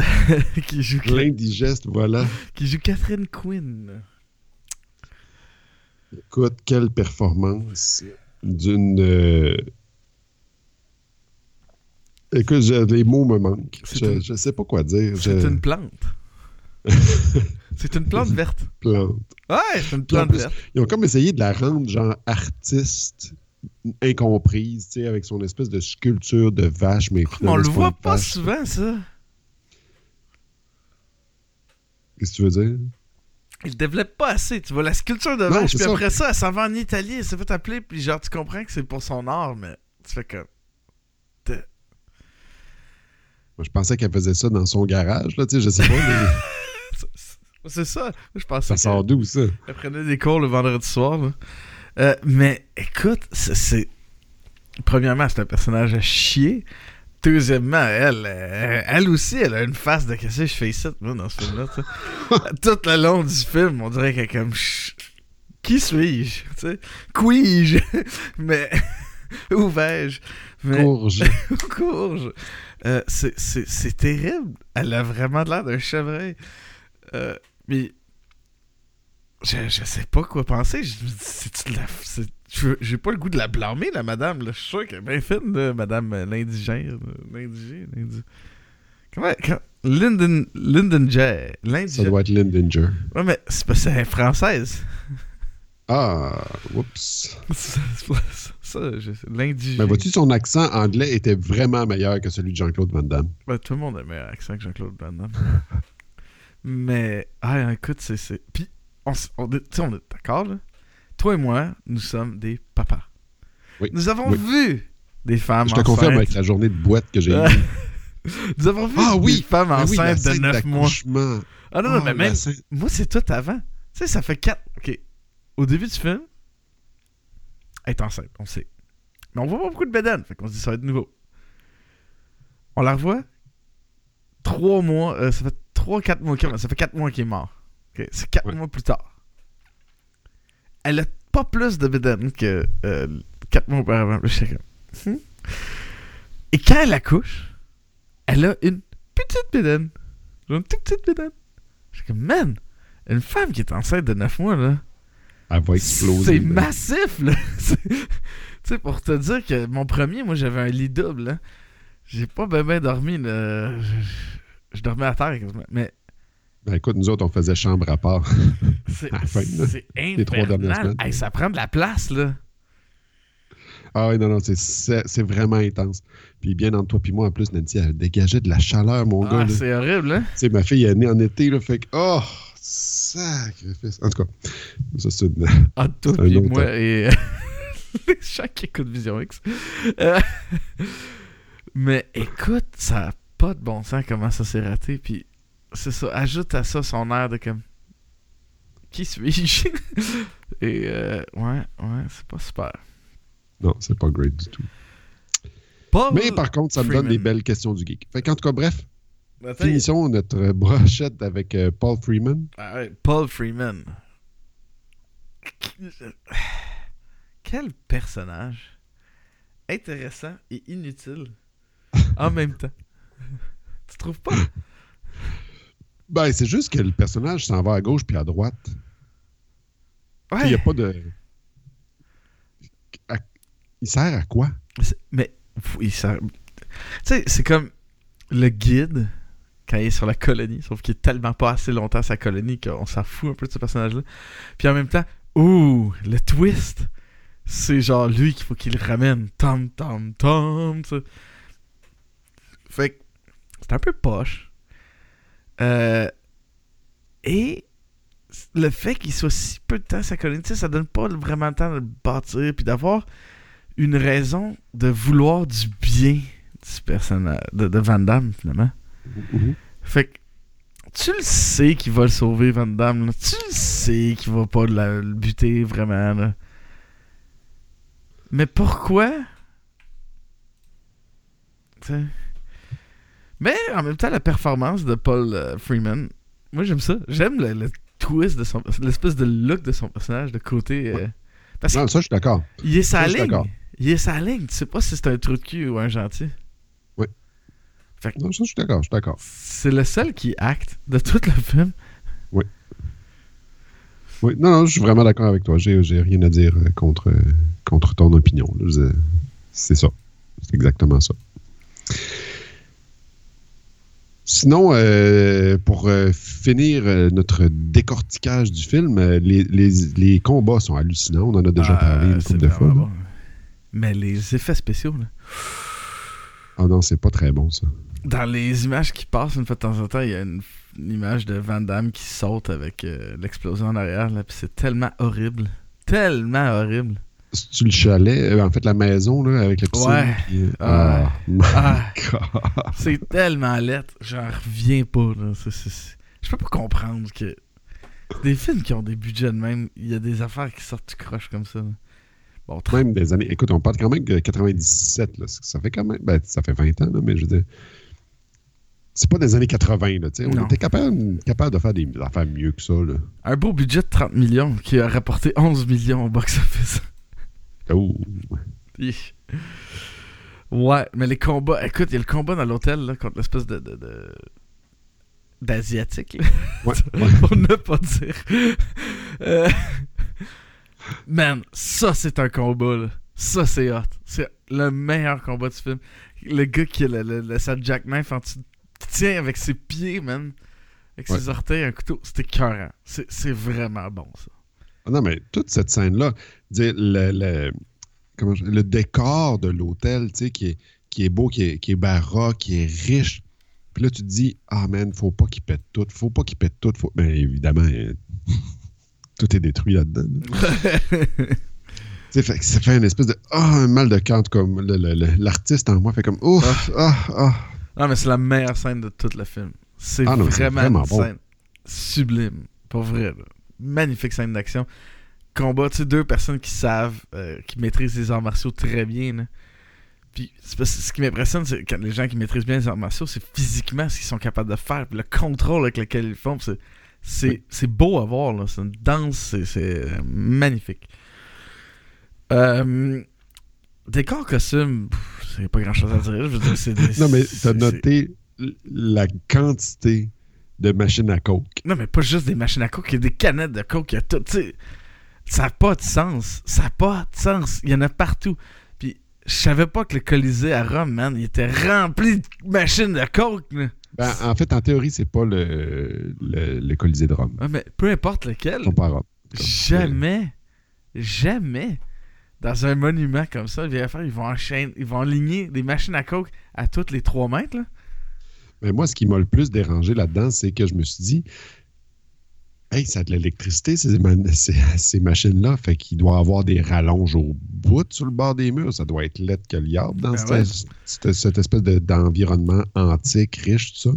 qui, joue, L'indigeste, voilà. qui joue Catherine Quinn. Écoute, quelle performance d'une. euh, Écoute, je- les mots me manquent. Je, une- je sais pas quoi dire. C'est Je une plante. c'est une plante verte. plante. Ouais, c'est une plante plus, verte. Ils ont comme essayé de la rendre genre artiste incomprise, tu sais, avec son espèce de sculpture de vache, mais on le voit pas vache. souvent, ça. Qu'est-ce que tu veux dire? Il développe pas assez. Tu vois la sculpture de vache, puis ça. après ça, elle s'en va en Italie, elle s'est fait appeler, puis genre, tu comprends que c'est pour son art, mais tu fais comme. Moi, je pensais qu'elle faisait ça dans son garage, là, tu sais, je sais pas, mais C'est ça. Je pensais ça que- sort d'où, ça? Elle prenait des cours le vendredi soir. là. Euh, mais écoute, c'est- c'est. Premièrement, c'est un personnage à chier. Deuxièmement, elle, euh, elle aussi, elle a une face de qu'est-ce que je fais ici, moi, dans ce film-là. Tout le long du film, on dirait qu'elle est comme. Qui suis-je? Qui-je? Mais. Où vais-je? Mais. Courge. courge? Euh, c'est- terrible. Elle a vraiment l'air d'un chevreuil. Euh, mais. Je, je sais pas quoi penser. Je me dis, c'est-tu de la. C'est- J'ai pas le goût de la blâmer, la madame. Là. Je suis sûr qu'elle est bien fine, là, madame euh, l'indigène. euh, L'indigé. l'indi- Comment. quand- J. Ça L'indigène. doit être Lindinger. Ouais, mais c'est parce qu'elle est française. Ah, oups. C'est ça, ça, l'indigène. Mais vois-tu, son accent anglais était vraiment meilleur que celui de Jean-Claude Van Damme. Ben, tout le monde a un meilleur accent que Jean-Claude Van Damme. Mais, ah, écoute, c'est. c'est- Puis, on, on, est- tu sais, on est d'accord, là. Toi et moi, nous sommes des papas. Oui. Nous avons Oui. vu des femmes Je te enceintes. confirme avec la journée de boîte que j'ai eue. Nous avons vu Ah oui! des femmes Ah enceintes de scène 9 mois. Ah non, non, Ah, mais même. Moi, c'est tout avant. Tu sais, ça fait 4. Ok. Au début du film, elle est enceinte, on sait. Mais on voit pas beaucoup de bédanes, fait qu'on se dit ça va être nouveau. On la revoit. 3 mois. euh, ça fait 3-4 mois qu'elle Ça fait 4 mois qu'il est mort. Ok, C'est 4 Ouais. mois plus tard. Elle a pas plus de bédanes que 4 mois auparavant. Comme, hmm? Et quand elle accouche, elle a une petite bédane. Une toute petite bédane. J'étais comme, man, une femme qui est enceinte de 9 mois, là. Elle va exploser. C'est massif, là. C'est- tu sais, pour te dire que mon premier, moi, j'avais un lit double, là. J'ai pas bien ben dormi, là. Je, je- je dormais à terre, quasiment. mais Ben, écoute, nous autres, on faisait chambre à part. c'est c'est infernal. Hey, ça prend de la place, là. Ah oui, non, non, c'est- c'est c'est vraiment intense. Puis bien entre toi puis moi, en plus, Nancy, elle dégageait de la chaleur, mon gars. Ah. Tu c'est horrible, hein? sais, ma fille est née en été, là, fait que... Oh! Sacrifice! En tout cas, ça, c'est une... Ah, toi C'est puis moi temps. et les gens qui écoutent Vision X. Euh, Mais écoute, ça a pas de bon sens comment ça s'est raté. Puis c'est ça, ajoute à ça son air de comme. Qui suis-je? Et euh, ouais, ouais, c'est pas super. Non, c'est pas great du tout. Paul Mais par contre, ça me donne des belles questions du geek. Fait qu'en tout cas, bref, Attends, finissons notre brochette avec euh, Paul Freeman. Ah ouais, Paul Freeman. Quel personnage intéressant et inutile en même temps. Tu trouves pas? Ben, c'est juste que le personnage s'en va à gauche puis à droite. Il Ouais. n'y a pas de... À- Il sert à quoi? Mais il sert- Tu sais, c'est comme le guide quand il est sur la colonie, sauf qu'il est tellement pas assez longtemps à sa colonie qu'on s'en fout un peu de ce personnage-là. Puis en même temps, ouh, le twist, c'est genre lui qu'il faut qu'il ramène. Tom, tom, tom. tu sais. Fait que c'est un peu poche. Euh, et le fait qu'il soit si peu de temps à sa sais, ça donne pas vraiment le temps de le bâtir puis d'avoir une raison de vouloir du bien du personnage de, de Van Damme finalement. Mhm. Fait que tu le sais qu'il va le sauver Van Damme, là. tu le sais qu'il va pas la- le buter vraiment là. Mais pourquoi? Mais en même temps la performance de Paul euh, Freeman, moi j'aime ça, j'aime le, le twist de son l'espèce de look de son personnage de côté euh, parce Non, ça, je suis d'accord. il est sa Ça, ligne. Il est sa ligne. Tu sais pas si c'est un trou de cul ou un gentil. Non, ça, je suis d'accord, je suis d'accord. C'est le seul qui acte de tout le film. Oui, non, non, je suis vraiment d'accord avec toi. J'ai j'ai rien à dire euh, contre, contre ton opinion. C'est ça. C'est exactement ça. Sinon, euh, pour euh, finir euh, notre décortiquage du film, les, les- les combats sont hallucinants. On en a déjà Ah, parlé une couple de fois. bon. Mais les effets spéciaux, là. Ah non, c'est pas très bon, ça. Dans les images qui passent une fois de temps en temps, il y a une, une image de Van Damme qui saute avec l'explosion en arrière. Là, puis c'est tellement horrible. Tellement horrible. C'est-tu le chalet, euh, en fait, la maison, là, avec le piscine? Ouais. puis, euh, Ah. ah, Ah, c'est tellement lettre. J'en reviens pas. Là. C'est- c'est- c'est- Je peux pas comprendre que des films qui ont des budgets de même, il y a des affaires qui sortent du croche comme ça. Bon, Même des années. Écoute, on parle quand même de 97. Là. Ça fait quand même. Ben, ça fait 20 ans, là, mais je veux dire. C'est pas des années 80. Là, tu sais. on Non. était capable, capable de faire des affaires mieux que ça. Là. Un beau budget de 30 millions qui a rapporté 11 millions au box-office. Oh. Ouais, mais les combats. Écoute, il y a le combat dans l'hôtel contre l'espèce de. de, de- d'asiatique, Ouais, ouais. pour ne pas dire. Euh, Man, ça c'est un combat, là. Ça c'est hot. C'est le meilleur combat du film. Le gars qui a le, le, le- sa jackknife en dessous- qui tient avec ses pieds, man. Avec Ouais. ses orteils, un couteau. C'était écœurant. C'est, c'est vraiment bon, ça. Ah Non, mais toute cette scène-là, le, le, comment je- le décor de l'hôtel, tu sais, qui est, qui est beau, qui est, qui est baroque, qui est riche. Puis là, tu te dis, ah man, faut pas qu'il pète tout, faut pas qu'il pète tout. Faut... Mais évidemment, euh, tout est détruit là-dedans. là. Fait ça fait une espèce de, ah, un mal de cœur, comme l'artiste en moi fait comme, ouf, ah, ah. Non, mais c'est la meilleure scène de tout le film. C'est Ah vraiment, vraiment une bon. scène sublime. Pour vrai. là. Magnifique scène d'action. Combat, tu sais, deux personnes qui savent, euh, qui maîtrisent les arts martiaux très bien. là. Puis ce qui m'impressionne, c'est quand les gens qui maîtrisent bien les arts martiaux, c'est physiquement ce qu'ils sont capables de faire. Puis le contrôle avec lequel ils font. C'est, c'est, beau à voir. là. C'est une danse. C'est, euh, magnifique. Euh, décor costume, c'est pas grand chose à dire. Je veux dire, c'est des- Non, mais t'as noté la quantité de machines à coke. Non, mais pas juste des machines à coke, il y a des canettes de coke, il y a tout. tu sais, ça n'a pas de sens. Ça n'a pas de sens. Il y en a partout. Puis, je savais pas que le Colisée à Rome, man, il était rempli de machines de coke. Là. Ben, en fait, en théorie, c'est pas le, le, le Colisée de Rome. Ouais, mais peu importe lequel, pas Rome. jamais, jamais, dans un monument comme ça, ils vont faire, ils vont enchaîner, ils vont aligner des machines à coke à toutes les 3 mètres. Là. Mais moi, ce qui m'a le plus dérangé là-dedans, c'est que je me suis dit, hey, ça a de l'électricité, ces, ces, ces machines-là. Fait qu'il doit y avoir des rallonges au bout sur le bord des murs. Ça doit être lettre que le diable dans Ben cette, ouais. cette- cette espèce de- d'environnement antique, riche, tout ça.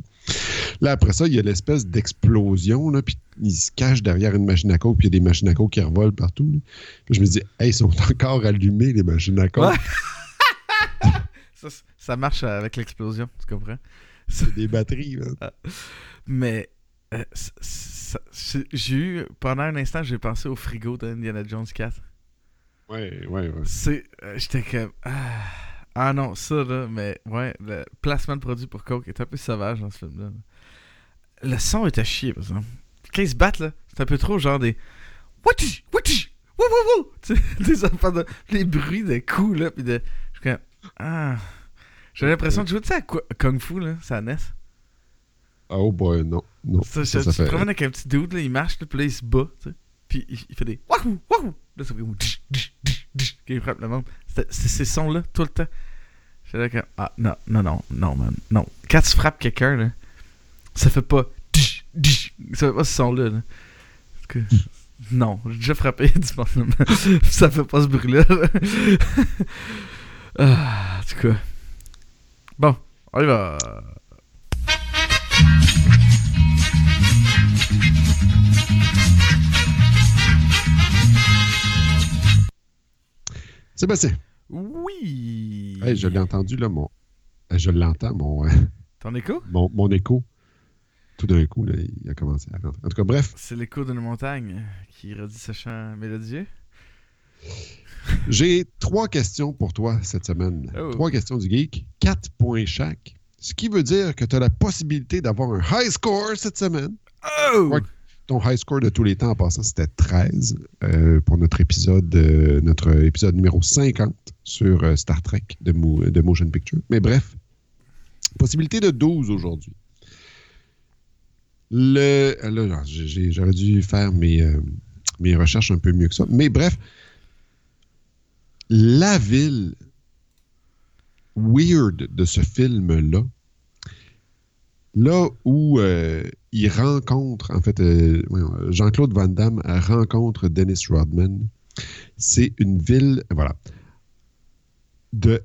Là, après ça, il y a l'espèce d'explosion, puis ils se cachent derrière une machine à coke, puis il y a des machines à coke qui revolent partout. là. Puis je me dis, hey, ils sont encore allumés, les machines à coke. Ouais. Ça, ça marche avec l'explosion, tu comprends? C'est des batteries. là. Mais euh, j'ai eu, pendant un instant, j'ai pensé au frigo d'Indiana Jones 4. Ouais, ouais, ouais. C'est, euh, j'étais comme, ah, ah non, ça là, mais ouais, le placement de produit pour Coke est un peu sauvage dans ce film-là. Le son est à chier, par exemple. Quand ils se battent, là, c'est un peu trop genre des, Wouti, wouti, wou wou wou, des affaires de, les bruits de coups, là, pis de, je suis comme, ah. J'ai l'impression de jouer, tu sais, à Kung Fu, là, ça NES. Oh boy, non. Non. Ça, Ça, ça, ça tu te promènes avec un petit dude, là, il marche, là, puis là, il se bat, tu sais. Puis il, il fait des wahou, wahou. Là, ça fait comme qu'il frappe le monde. C'est ces sons-là, tout le temps. J'étais là comme, ah, non, non, non, non, man, non. Quand tu frappes quelqu'un, là, ça fait pas ça fait pas ce son-là, là. Cas, Non, j'ai déjà frappé du monde, ça fait pas ce bruit-là. là. ah, en tout cas. Bon, on y va. Sébastien, Oui. hey, je l'ai entendu, là, mon. euh, Je l'entends, mon, euh, T'en écho? mon, mon écho. Tout d'un coup, là, il a commencé à rentrer. En tout cas, bref, C'est l'écho d'une montagne qui redit ce chant mélodieux. J'ai trois questions pour toi cette semaine. Oh. Trois questions du geek, quatre points chaque. Ce qui veut dire que tu as la possibilité d'avoir un high score cette semaine. Oh! Ouais. Ton high score de tous les temps en passant, c'était 13 euh, pour notre épisode, euh, notre épisode numéro 50 sur euh, Star Trek de, Mo- de Motion Picture. Mais bref, possibilité de 12 aujourd'hui. Le, là, j'aurais dû faire mes, mes recherches un peu mieux que ça. Mais bref, la ville weird de ce film-là, là où euh, il rencontre, en fait, euh, Jean-Claude Van Damme rencontre Dennis Rodman, c'est une ville, voilà, de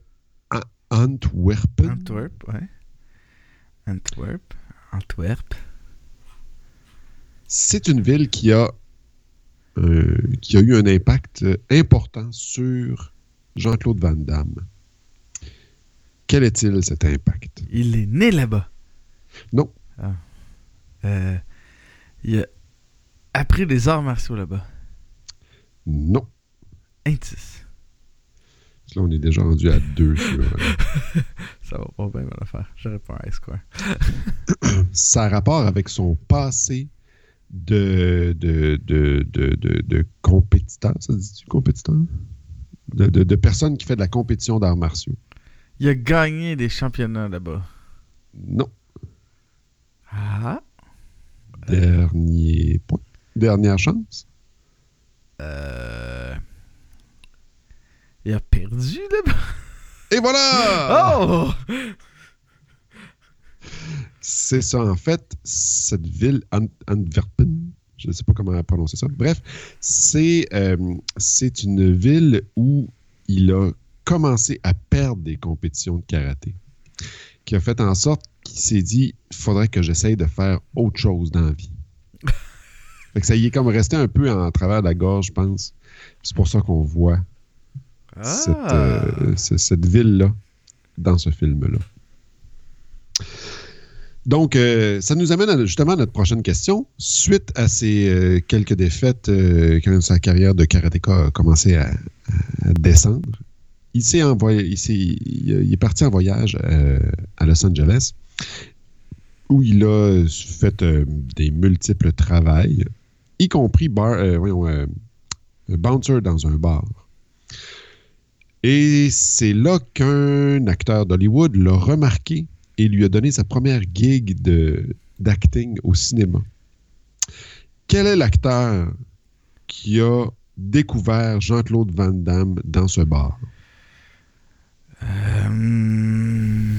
Antwerpen. Antwerp, ouais. Antwerp. Antwerp. C'est une ville qui a euh, qui a eu un impact euh, important sur Jean-Claude Van Damme. Quel est-il cet impact? Il est né là-bas. Non. Ah. Euh, il a appris les arts martiaux là-bas. Non. Indice. Là, on est déjà rendu à deux sur. euh, Ça va pas bien, mon affaire. J'aurais pas un score. ça a rapport avec son passé de, de, de, de, de, de compétiteur, ça dit-tu compétiteur? De, de, de personne qui fait de la compétition d'arts martiaux. Il a gagné des championnats là-bas. Non. Ah. Dernier point. Dernière chance. Euh... Il a perdu là-bas. Et voilà! Oh! C'est ça, en fait, cette ville, Ant- Antwerpen, je ne sais pas comment prononcer ça. Bref, c'est euh, c'est une ville où il a commencé à perdre des compétitions de karaté, qui a fait en sorte qu'il s'est dit il faudrait que j'essaye de faire autre chose dans la vie. fait que ça y est comme resté un peu en travers de la gorge, je pense. C'est pour ça qu'on voit Ah. cette, euh, ce- cette ville-là dans ce film-là. Donc, euh, ça nous amène justement à notre prochaine question. Suite à ces euh, quelques défaites, euh, quand sa carrière de karatéka a commencé à, descendre, il, s'est envoyé, il, est parti en voyage à Los Angeles où il a fait des multiples travails, y compris bouncer dans un bar. Et c'est là qu'un acteur d'Hollywood l'a remarqué et lui a donné sa première gig de- d'acting au cinéma. Quel est l'acteur qui a découvert Jean-Claude Van Damme dans ce bar? Euh, hmm.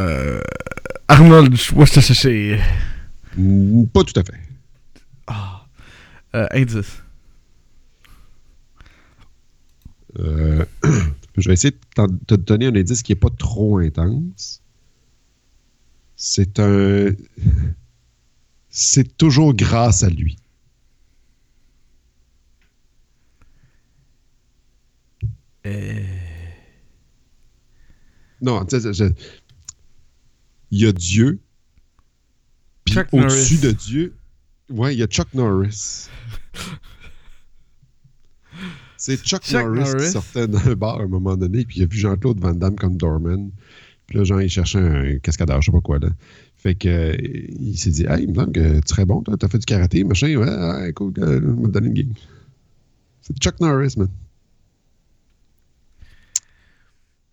Euh, Arnold Schwarzenegger. Pas tout à fait. Ah. Euh, indice. Euh, je vais essayer de te donner un indice qui n'est pas trop intense. C'est un. C'est toujours grâce à lui. Euh, Non, tu sais, je- il y a Dieu. Puis au-dessus de Dieu, ouais, il y a Chuck Norris. C'est Chuck, Chuck Norris, Norris. qui sortait d'un bar à un moment donné, puis il a vu Jean-Claude Van Damme comme doorman. Puis là, genre, il cherchait un cascadeur, je sais pas quoi, là. Fait que, euh, il s'est dit, hey, il me semble que tu serais bon, toi, t'as fait du karaté, machin, ouais, ouais, cool, euh, on va te donner une game. C'est Chuck Norris, man.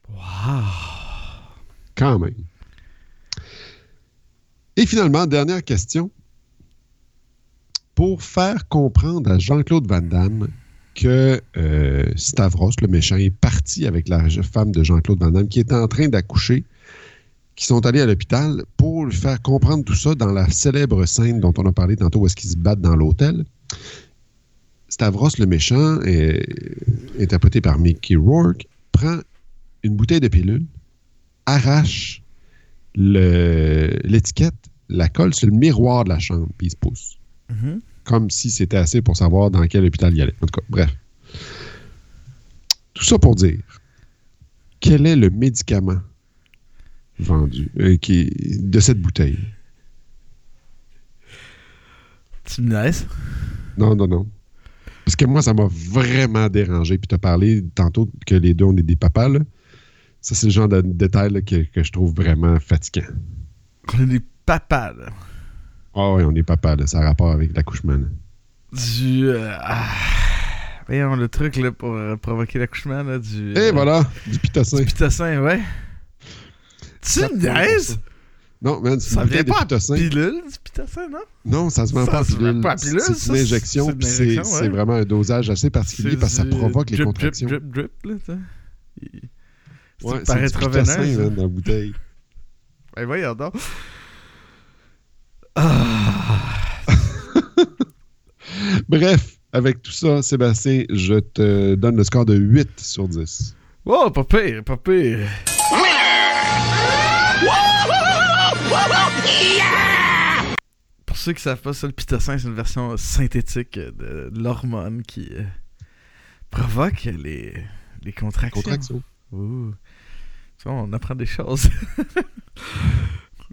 wow. Quand même. Et finalement, dernière question. Pour faire comprendre à Jean-Claude Van Damme que euh, Stavros, le méchant, est parti avec la femme de Jean-Claude Van Damme qui était en train d'accoucher, qui sont allés à l'hôpital pour lui faire comprendre tout ça dans la célèbre scène dont on a parlé tantôt où est-ce qu'ils se battent dans l'hôtel. Stavros, le méchant, est- interprété par Mickey Rourke, prend une bouteille de pilule, arrache l'étiquette, la colle sur le miroir de la chambre, puis il se pousse. Mhm. Comme si c'était assez pour savoir dans quel hôpital il allait. En tout cas, bref. Tout ça pour dire, quel est le médicament vendu euh, qui de cette bouteille? Tu me laisses? Non, non, non. Parce que moi, ça m'a vraiment dérangé. Puis tu as parlé tantôt que les deux, on est des papas. Là. Ça, c'est le genre de détail là, que, que je trouve vraiment fatigant. On est des papas, là. Ah oui, on est papa, là. ça a rapport avec l'accouchement. Du. euh, ah. Voyons le truc, là, pour euh, provoquer l'accouchement, là, du. Et euh, voilà, du pitocin. Du pitocin, ouais. Tu me niaises? ça. Non, man, c'est Ça vient pas à pitocin. pilule, du pitocin, non? Non, ça se vend Ça pas se pilule. pas pilule, C'est ça, une injection, puis c'est ouais. vraiment un dosage assez particulier parce que ça provoque les drip, contractions. Drip, drip, drip, là. Il- Ouais, C'est du pitocin, man, dans la bouteille. Ben voyons donc. Ah. Bref, avec tout ça, Sébastien, je te donne le score de 8 sur 10. Oh, pas pire, pas pire. ceux qui savent pas ça, le pitocin, c'est une version synthétique de l'hormone qui euh, provoque les, les contractions. Contraction. Ouh. On apprend des choses.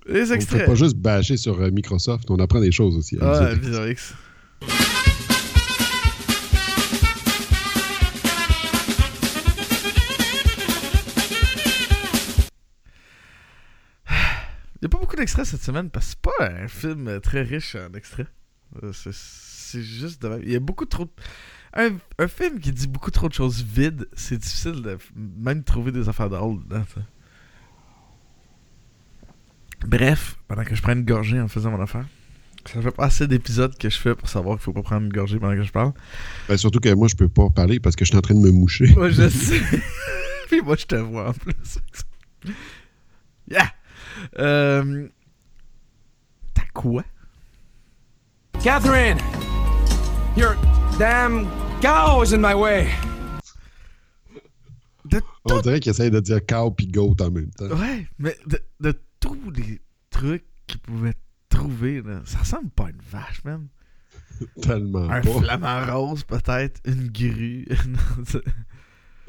les On ne pas juste bâcher sur euh, Microsoft, on apprend des choses aussi. Ah, C'est- Vision X. Il n'y a pas beaucoup d'extraits cette semaine parce que c'est pas un film très riche en extraits. Euh, C'est juste de même. Il y a beaucoup trop. de- Un, un film qui dit beaucoup trop de choses vides, c'est difficile de même trouver des affaires drôles dedans. ça. Bref, pendant que je prends une gorgée en faisant mon affaire, ça fait pas assez d'épisodes que je fais pour savoir qu'il faut pas prendre une gorgée pendant que je parle. Ben, surtout que moi, je peux pas parler parce que je suis en train de me moucher. Moi, je sais. Puis moi, je te vois en plus. Yeah! Euh... T'as quoi? Catherine! Your damn cow is in my way! De On dirait qu'il essaie de dire cow puis goat en même temps. Ouais, mais de, de tous les trucs qu'ils pouvaient trouver, là, ça ressemble pas à une vache, même. Tellement Un pas. flamant rose, peut-être. Une grue. Non,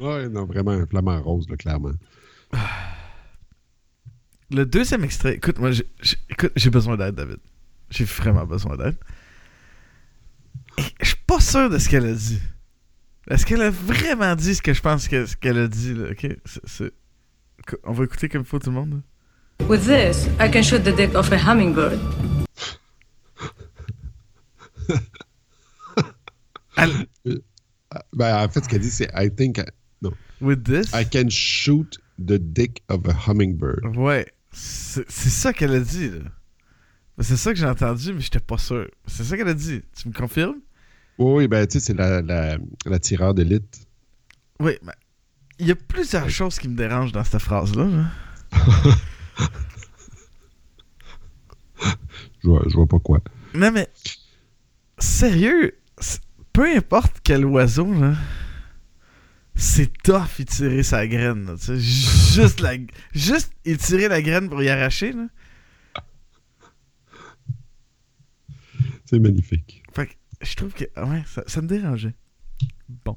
Ouais, non, vraiment un flamant rose, là, clairement. Le deuxième extrait, écoute, moi, j'ai, besoin d'aide, David. J'ai vraiment besoin d'aide. Je suis pas sûr de ce qu'elle a dit. Est-ce qu'elle a vraiment dit ce que je pense qu'elle a dit, là? Ok? On va écouter comme il faut tout le monde, là. With this, I can shoot the dick of a hummingbird. Elle- Ben, en fait, ce qu'elle dit, c'est I think I, With this? I can shoot the dick of a hummingbird. Ouais. C'est ça qu'elle a dit, là. C'est ça que j'ai entendu, mais j'étais pas sûr. C'est ça qu'elle a dit. Tu me confirmes? Oui, ben, tu sais, c'est la, la, la tireur d'élite. Oui, mais il y a plusieurs choses qui me dérangent dans cette phrase-là. là. Je vois, je vois pas quoi. Non, mais sérieux, peu importe quel oiseau, là, c'est tough y tirer sa graine. là, juste, la, juste y tirer la graine pour y arracher. Là. C'est magnifique. Fait que je trouve que ah ouais, ça, ça me dérangeait. Bon.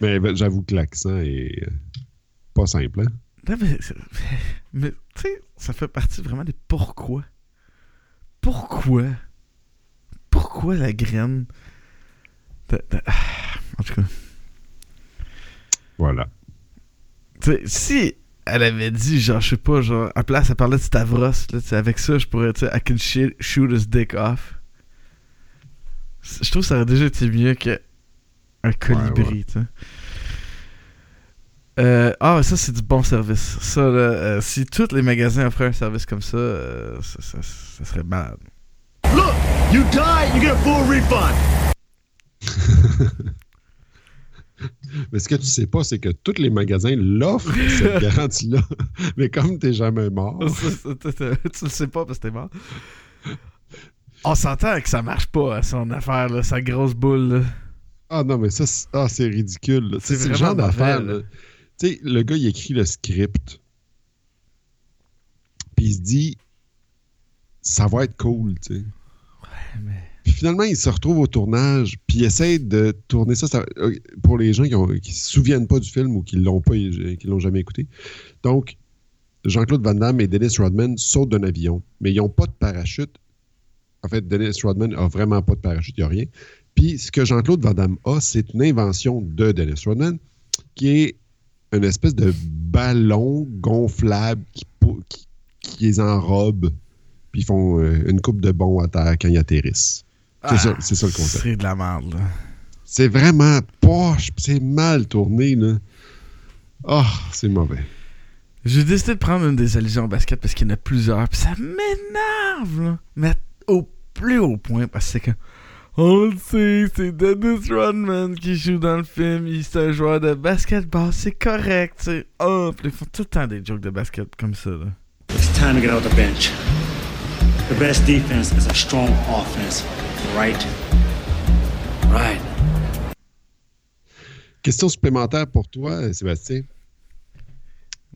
Mais ben, j'avoue que l'accent est pas simple, hein? Non, mais tu sais, ça fait partie vraiment des pourquoi. Pourquoi? Pourquoi la graine? de- de- ah, En tout cas. Voilà. Tu sais, si elle avait dit, genre, je sais pas, genre, à place, elle parlait de Stavros, là, tu sais, avec ça, je pourrais, tu sais, I can shi- shoot his dick off. Je trouve que ça aurait déjà été mieux que un colibri, tu sais. Euh, ah, ça, c'est du bon service. Ça, là, euh, si tous les magasins offraient un service comme ça, euh, ça, ça- ça serait malade. Look, you die, you get a full refund. Mais ce que tu sais pas, c'est que tous les magasins l'offrent, cette garantie-là. Mais comme t'es jamais mort, tu le sais pas parce que t'es mort. On s'entend que ça marche pas, hein, son affaire, là, sa grosse boule, là. ah non, mais ça, c'est ah, c'est ridicule. C'est le genre d'affaire. Tu sais, le gars, il écrit le script. Puis il se dit, ça va être cool, tu sais. mais- Puis finalement, il se retrouve au tournage, puis il essaie de tourner ça, ça- euh, pour les gens qui ne se souviennent pas du film ou qui l'ont pas, qui l'ont jamais écouté. Donc, Jean-Claude Van Damme et Dennis Rodman sautent d'un avion, mais ils n'ont pas de parachute. En fait, Dennis Rodman a vraiment pas de parachute, il n'y a rien. Puis ce que Jean-Claude Van Damme a, c'est une invention de Dennis Rodman, qui est une espèce de ballon gonflable qui, qui, qui les enrobe, puis ils font euh, une coupe de bons à terre quand ils atterrissent. C'est ça, c'est ça le concept. Ah, C'est de la merde, là. C'est vraiment poche, c'est mal tourné, là. Ah, c'est mauvais. J'ai décidé de prendre une des allusions au basket parce qu'il y en a plusieurs, puis ça m'énerve, là. Mais au plus haut point, parce que c'est que. On le sait, c'est Dennis Rodman qui joue dans le film, il c'est un joueur de basketball, c'est correct, tu sais. Oh, puis ils font tout le temps des jokes de basket comme ça, là. It's time to get out the bench. The best defense is a strong offense, right? Right. Question supplémentaire pour toi, Sébastien.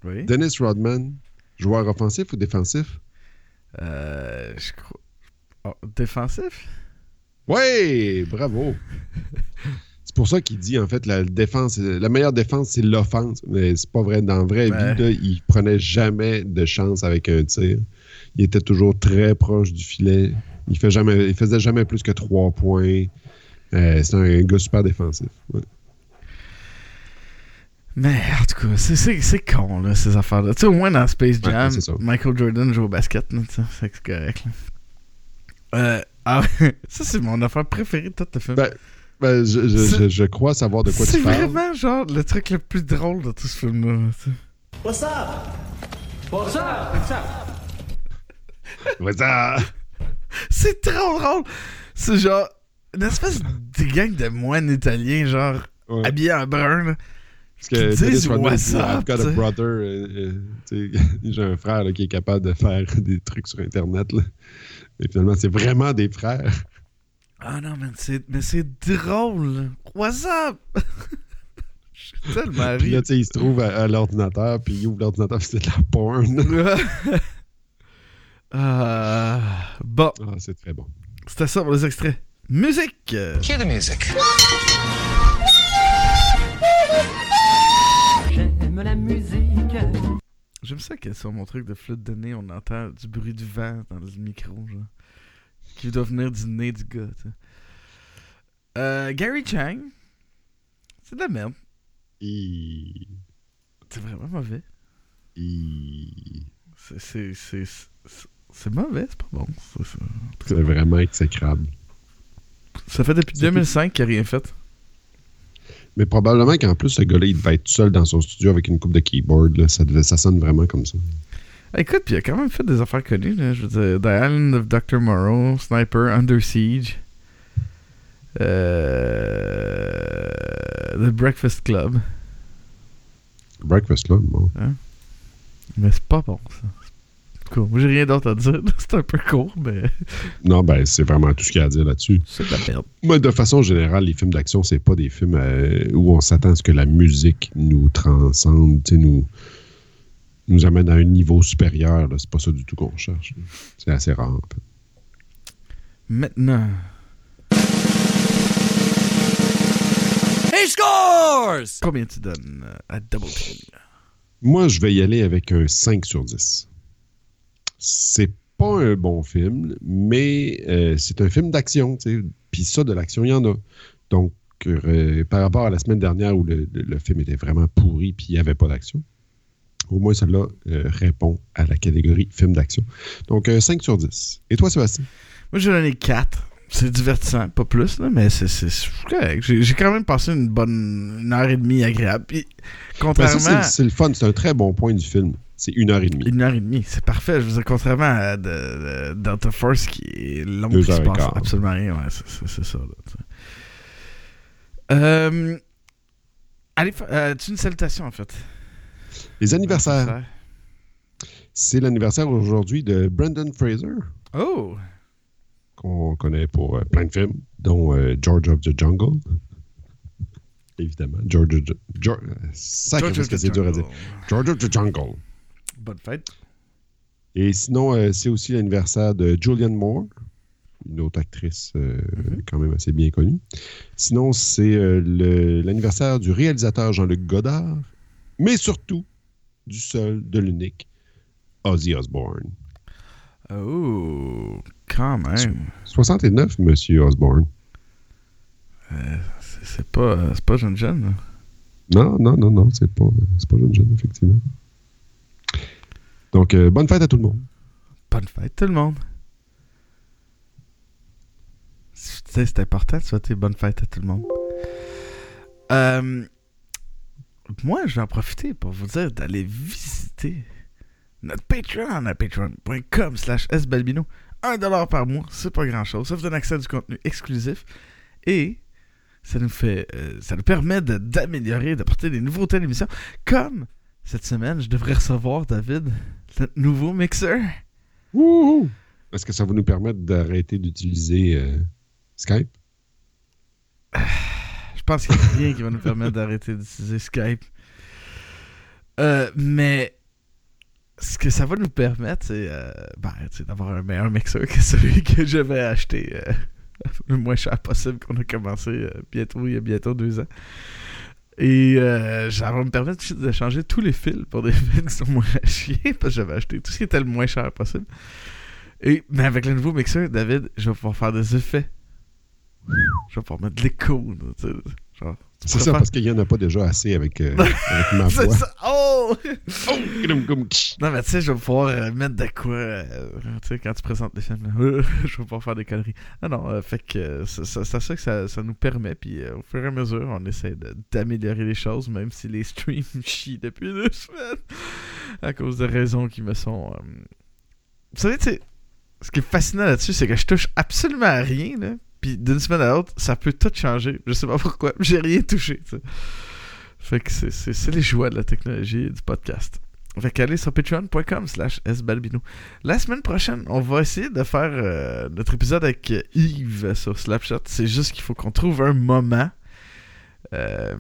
Oui. Dennis Rodman, joueur offensif ou défensif? Euh, je crois. Oh, défensif? Ouais, bravo. C'est pour ça qu'il dit, en fait, la défense, la meilleure défense, c'est l'offense. Mais c'est pas vrai. Dans la vraie vie, là, il prenait jamais de chance avec un tir. Il était toujours très proche du filet. Il, fait jamais, il faisait jamais plus que trois points. Euh, c'est un gars super défensif. Ouais. Mais en tout cas, c'est- con, là, ces affaires-là. Tu sais, au moins dans Space Jam. Michael Jordan joue au basket, c'est c'est correct. là. Euh, ah, ça, c'est mon affaire préférée de tout le film. Ben, Ben, je, je, C'est- je, je crois savoir de quoi c'est tu parles. vraiment genre le truc le plus drôle de tout ce film-là. What's up? What's up? What's up? What's up? C'est trop drôle. C'est genre une espèce de gang de moines italiens, genre Ouais. habillés en brun. là. Parce que qui disent Dennis Rodman what's dit, up, I've got tu a sais. brother. euh, euh, tu sais, J'ai un frère là, qui est capable de faire des trucs sur Internet. Là. Et finalement, c'est vraiment des frères. Ah non, man, c'est, mais c'est drôle. What's up? Je suis tellement Puis là, tu sais, il se trouve à, à l'ordinateur, puis il ouvre l'ordinateur, puis c'est de la porn. Ah, bon, Ah, c'est très bon. c'était ça pour les extraits. Musique! Cue the music. J'aime la musique. J'aime ça que sur mon truc de flûte de nez, on entend du bruit du vent dans le micro, genre. Qui doit venir du nez du gars, tu sais. Euh, Gary Chang. C'est de la merde. Et... C'est vraiment mauvais. et- C'est, mauvais, c'est pas bon. C'est vraiment exécrable. Ça fait depuis C'est 2005 qu'il a rien fait. Mais probablement qu'en plus, ce gars-là, il devait être seul dans son studio avec une coupe de keyboard. Là. Ça, devait, ça sonne vraiment comme ça. Écoute, puis il a quand même fait des affaires connues. Là. Je veux dire, The Island of Dr. Moreau, Sniper, Under Siege, euh, The Breakfast Club. Breakfast Club, bon. Mais c'est pas bon, ça. Moi, j'ai rien d'autre à dire. C'est un peu court, mais Non, ben, c'est vraiment tout ce qu'il y a à dire là-dessus. c'est de la merde. Moi, de façon générale, les films d'action, c'est pas des films euh, où on s'attend à ce que la musique nous transcende, tu sais, nous, nous amène à un niveau supérieur. C'est pas ça du tout qu'on cherche. C'est assez rare. en fait. Maintenant, He scores! combien tu donnes euh, à Double Team? Moi, je vais y aller avec un 5 sur 10. C'est pas un bon film, mais euh, c'est un film d'action. Puis ça, de l'action, il y en a. Donc, euh, par rapport à la semaine dernière où le, le- le film était vraiment pourri puis il n'y avait pas d'action, au moins celui-là euh, répond à la catégorie film d'action. Donc, euh, 5 sur 10. Et toi, Sébastien? Moi, j'ai donné 4. C'est divertissant, pas plus, là, mais c'est correct. J'ai quand même passé une bonne une heure et demie agréable. Puis, Ben, contrairement c'est le fun. C'est un très bon point du film. C'est une heure et demie. Une heure et demie, c'est parfait. Je veux dire, contrairement à de, de- Delta Force qui est long Deux qui se heures passe quart. absolument rien. Ouais, c'est- ça. Là. Euh, allez, euh, tu une salutation en fait? Les anniversaires. C'est l'anniversaire aujourd'hui de Brendan Fraser. Oh! qu'on connaît pour euh, plein de films, dont euh, George of the Jungle. Évidemment. George of the euh, of. Jungle. George of the Jungle. Bonne fête. Et sinon, euh, c'est aussi l'anniversaire de Julianne Moore, une autre actrice euh, Mhm. quand même assez bien connue. Sinon, c'est euh, l'anniversaire du réalisateur Jean-Luc Godard, mais surtout du seul, de l'unique, Ozzy Osbourne. Oh! Quand même. 69, Monsieur Osbourne. C'est pas, pas jeune jeune. Non, non, non, non, c'est pas, c'est pas jeune jeune, effectivement. Donc, euh, bonne fête à tout le monde. Bonne fête tout le monde. C'est important de souhaiter bonne fête à tout le monde. Euh, moi, je vais en profiter pour vous dire d'aller visiter notre Patreon à patreon.com slash sbalbino. 1$ par mois, c'est pas grand chose. Ça vous donne accès à du contenu exclusif. Et ça nous fait. euh, ça nous permet d'améliorer, d'apporter des nouveautés à l'émission. Comme cette semaine, je devrais recevoir, David, notre nouveau mixeur. Wouhou! Est-ce que ça va nous permettre d'arrêter d'utiliser euh, Skype? Je pense qu'il n'y a rien qui va nous permettre d'arrêter d'utiliser Skype. Euh, mais ce que ça va nous permettre, c'est euh, ben, d'avoir un meilleur mixeur que celui que j'avais acheté euh, le moins cher possible qu'on a commencé euh, bientôt, il y a bientôt deux ans. Et euh, ça va me permettre de changer tous les fils pour des fils qui sont moins à chier, parce que j'avais acheté tout ce qui était le moins cher possible. Et, mais avec le nouveau mixeur, David, je vais pouvoir faire des effets. Je vais pouvoir mettre de l'écho. genre, C'est ça, parce qu'il n'y en a pas déjà assez avec, euh, avec ma voix. ça. Oh! Oh. Non, mais tu sais, je vais pouvoir euh, mettre de quoi. euh, tu sais, quand tu présentes des films, je vais pouvoir faire des conneries. Non, non, euh, fait que c'est ça que ça, ça nous permet. Puis au fur et à mesure, on essaie d'améliorer les choses, même si les streams chient depuis deux semaines à cause de raisons qui me sont. Vous savez, tu sais, ce qui est fascinant là-dessus, c'est que je touche absolument à rien, là. Puis d'une semaine à l'autre, ça peut tout changer. Je sais pas pourquoi. J'ai rien touché. Fait que c'est- les joies de la technologie et du podcast. Fait qu'allez sur patreon.com slash sbalbino. La semaine prochaine, on va essayer de faire euh, notre épisode avec Yves sur Slapshot. C'est juste qu'il faut qu'on trouve un moment. Euh,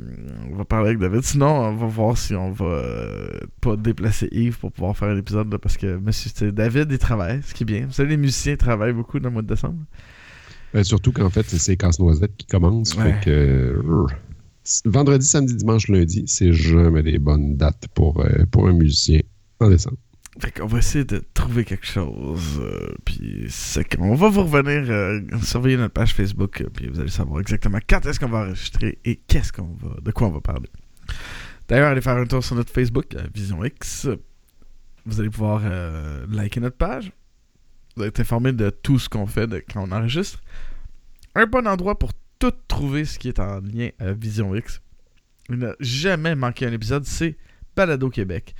on va parler avec David. Sinon, on va voir si on va euh, pas déplacer Yves pour pouvoir faire un épisode. là, parce que monsieur David, il travaille, ce qui est bien. Vous savez, les musiciens travaillent beaucoup dans le mois de décembre. Ben, surtout qu'en fait, c'est Casse-Noisette qui commence. Ouais. Fait que, vendredi, samedi, dimanche, lundi, c'est jamais des bonnes dates pour, euh, pour un musicien en décembre. Fait qu'on va essayer de trouver quelque chose. euh, puis c'est qu'on va vous revenir, euh, surveiller notre page Facebook, puis vous allez savoir exactement quand est-ce qu'on va enregistrer et qu'est-ce qu'on va, de quoi on va parler. D'ailleurs, allez faire un tour sur notre Facebook, Vision X. Vous allez pouvoir liker notre page. Vous être informé de tout ce qu'on fait de, quand on enregistre. Un bon endroit pour tout trouver ce qui est en lien à Vision X. Il n'a jamais manqué un épisode, c'est Balado Québec.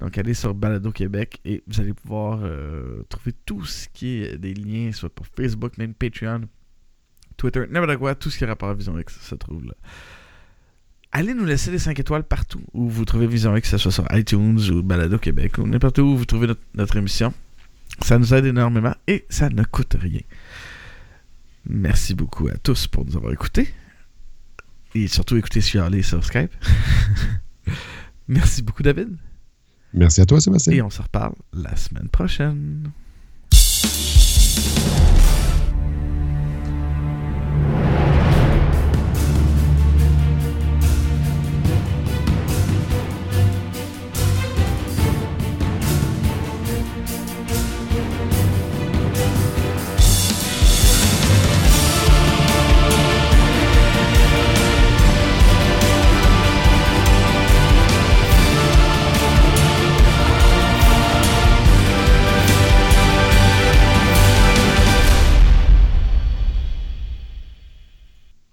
Donc, allez sur Balado Québec et vous allez pouvoir euh, trouver tout ce qui est des liens, soit pour Facebook, même Patreon, Twitter, n'importe quoi, tout ce qui est rapport à Vision X se trouve là. Allez nous laisser des 5 étoiles partout où vous trouvez Vision X, que ce soit sur iTunes ou Balado Québec ou n'importe où vous trouvez notre émission. Ça nous aide énormément et ça ne coûte rien. Merci beaucoup à tous pour nous avoir écoutés. Et surtout écoutez Chialer sur Skype. Merci beaucoup David. Merci à toi, Sébastien. Et on se reparle la semaine prochaine.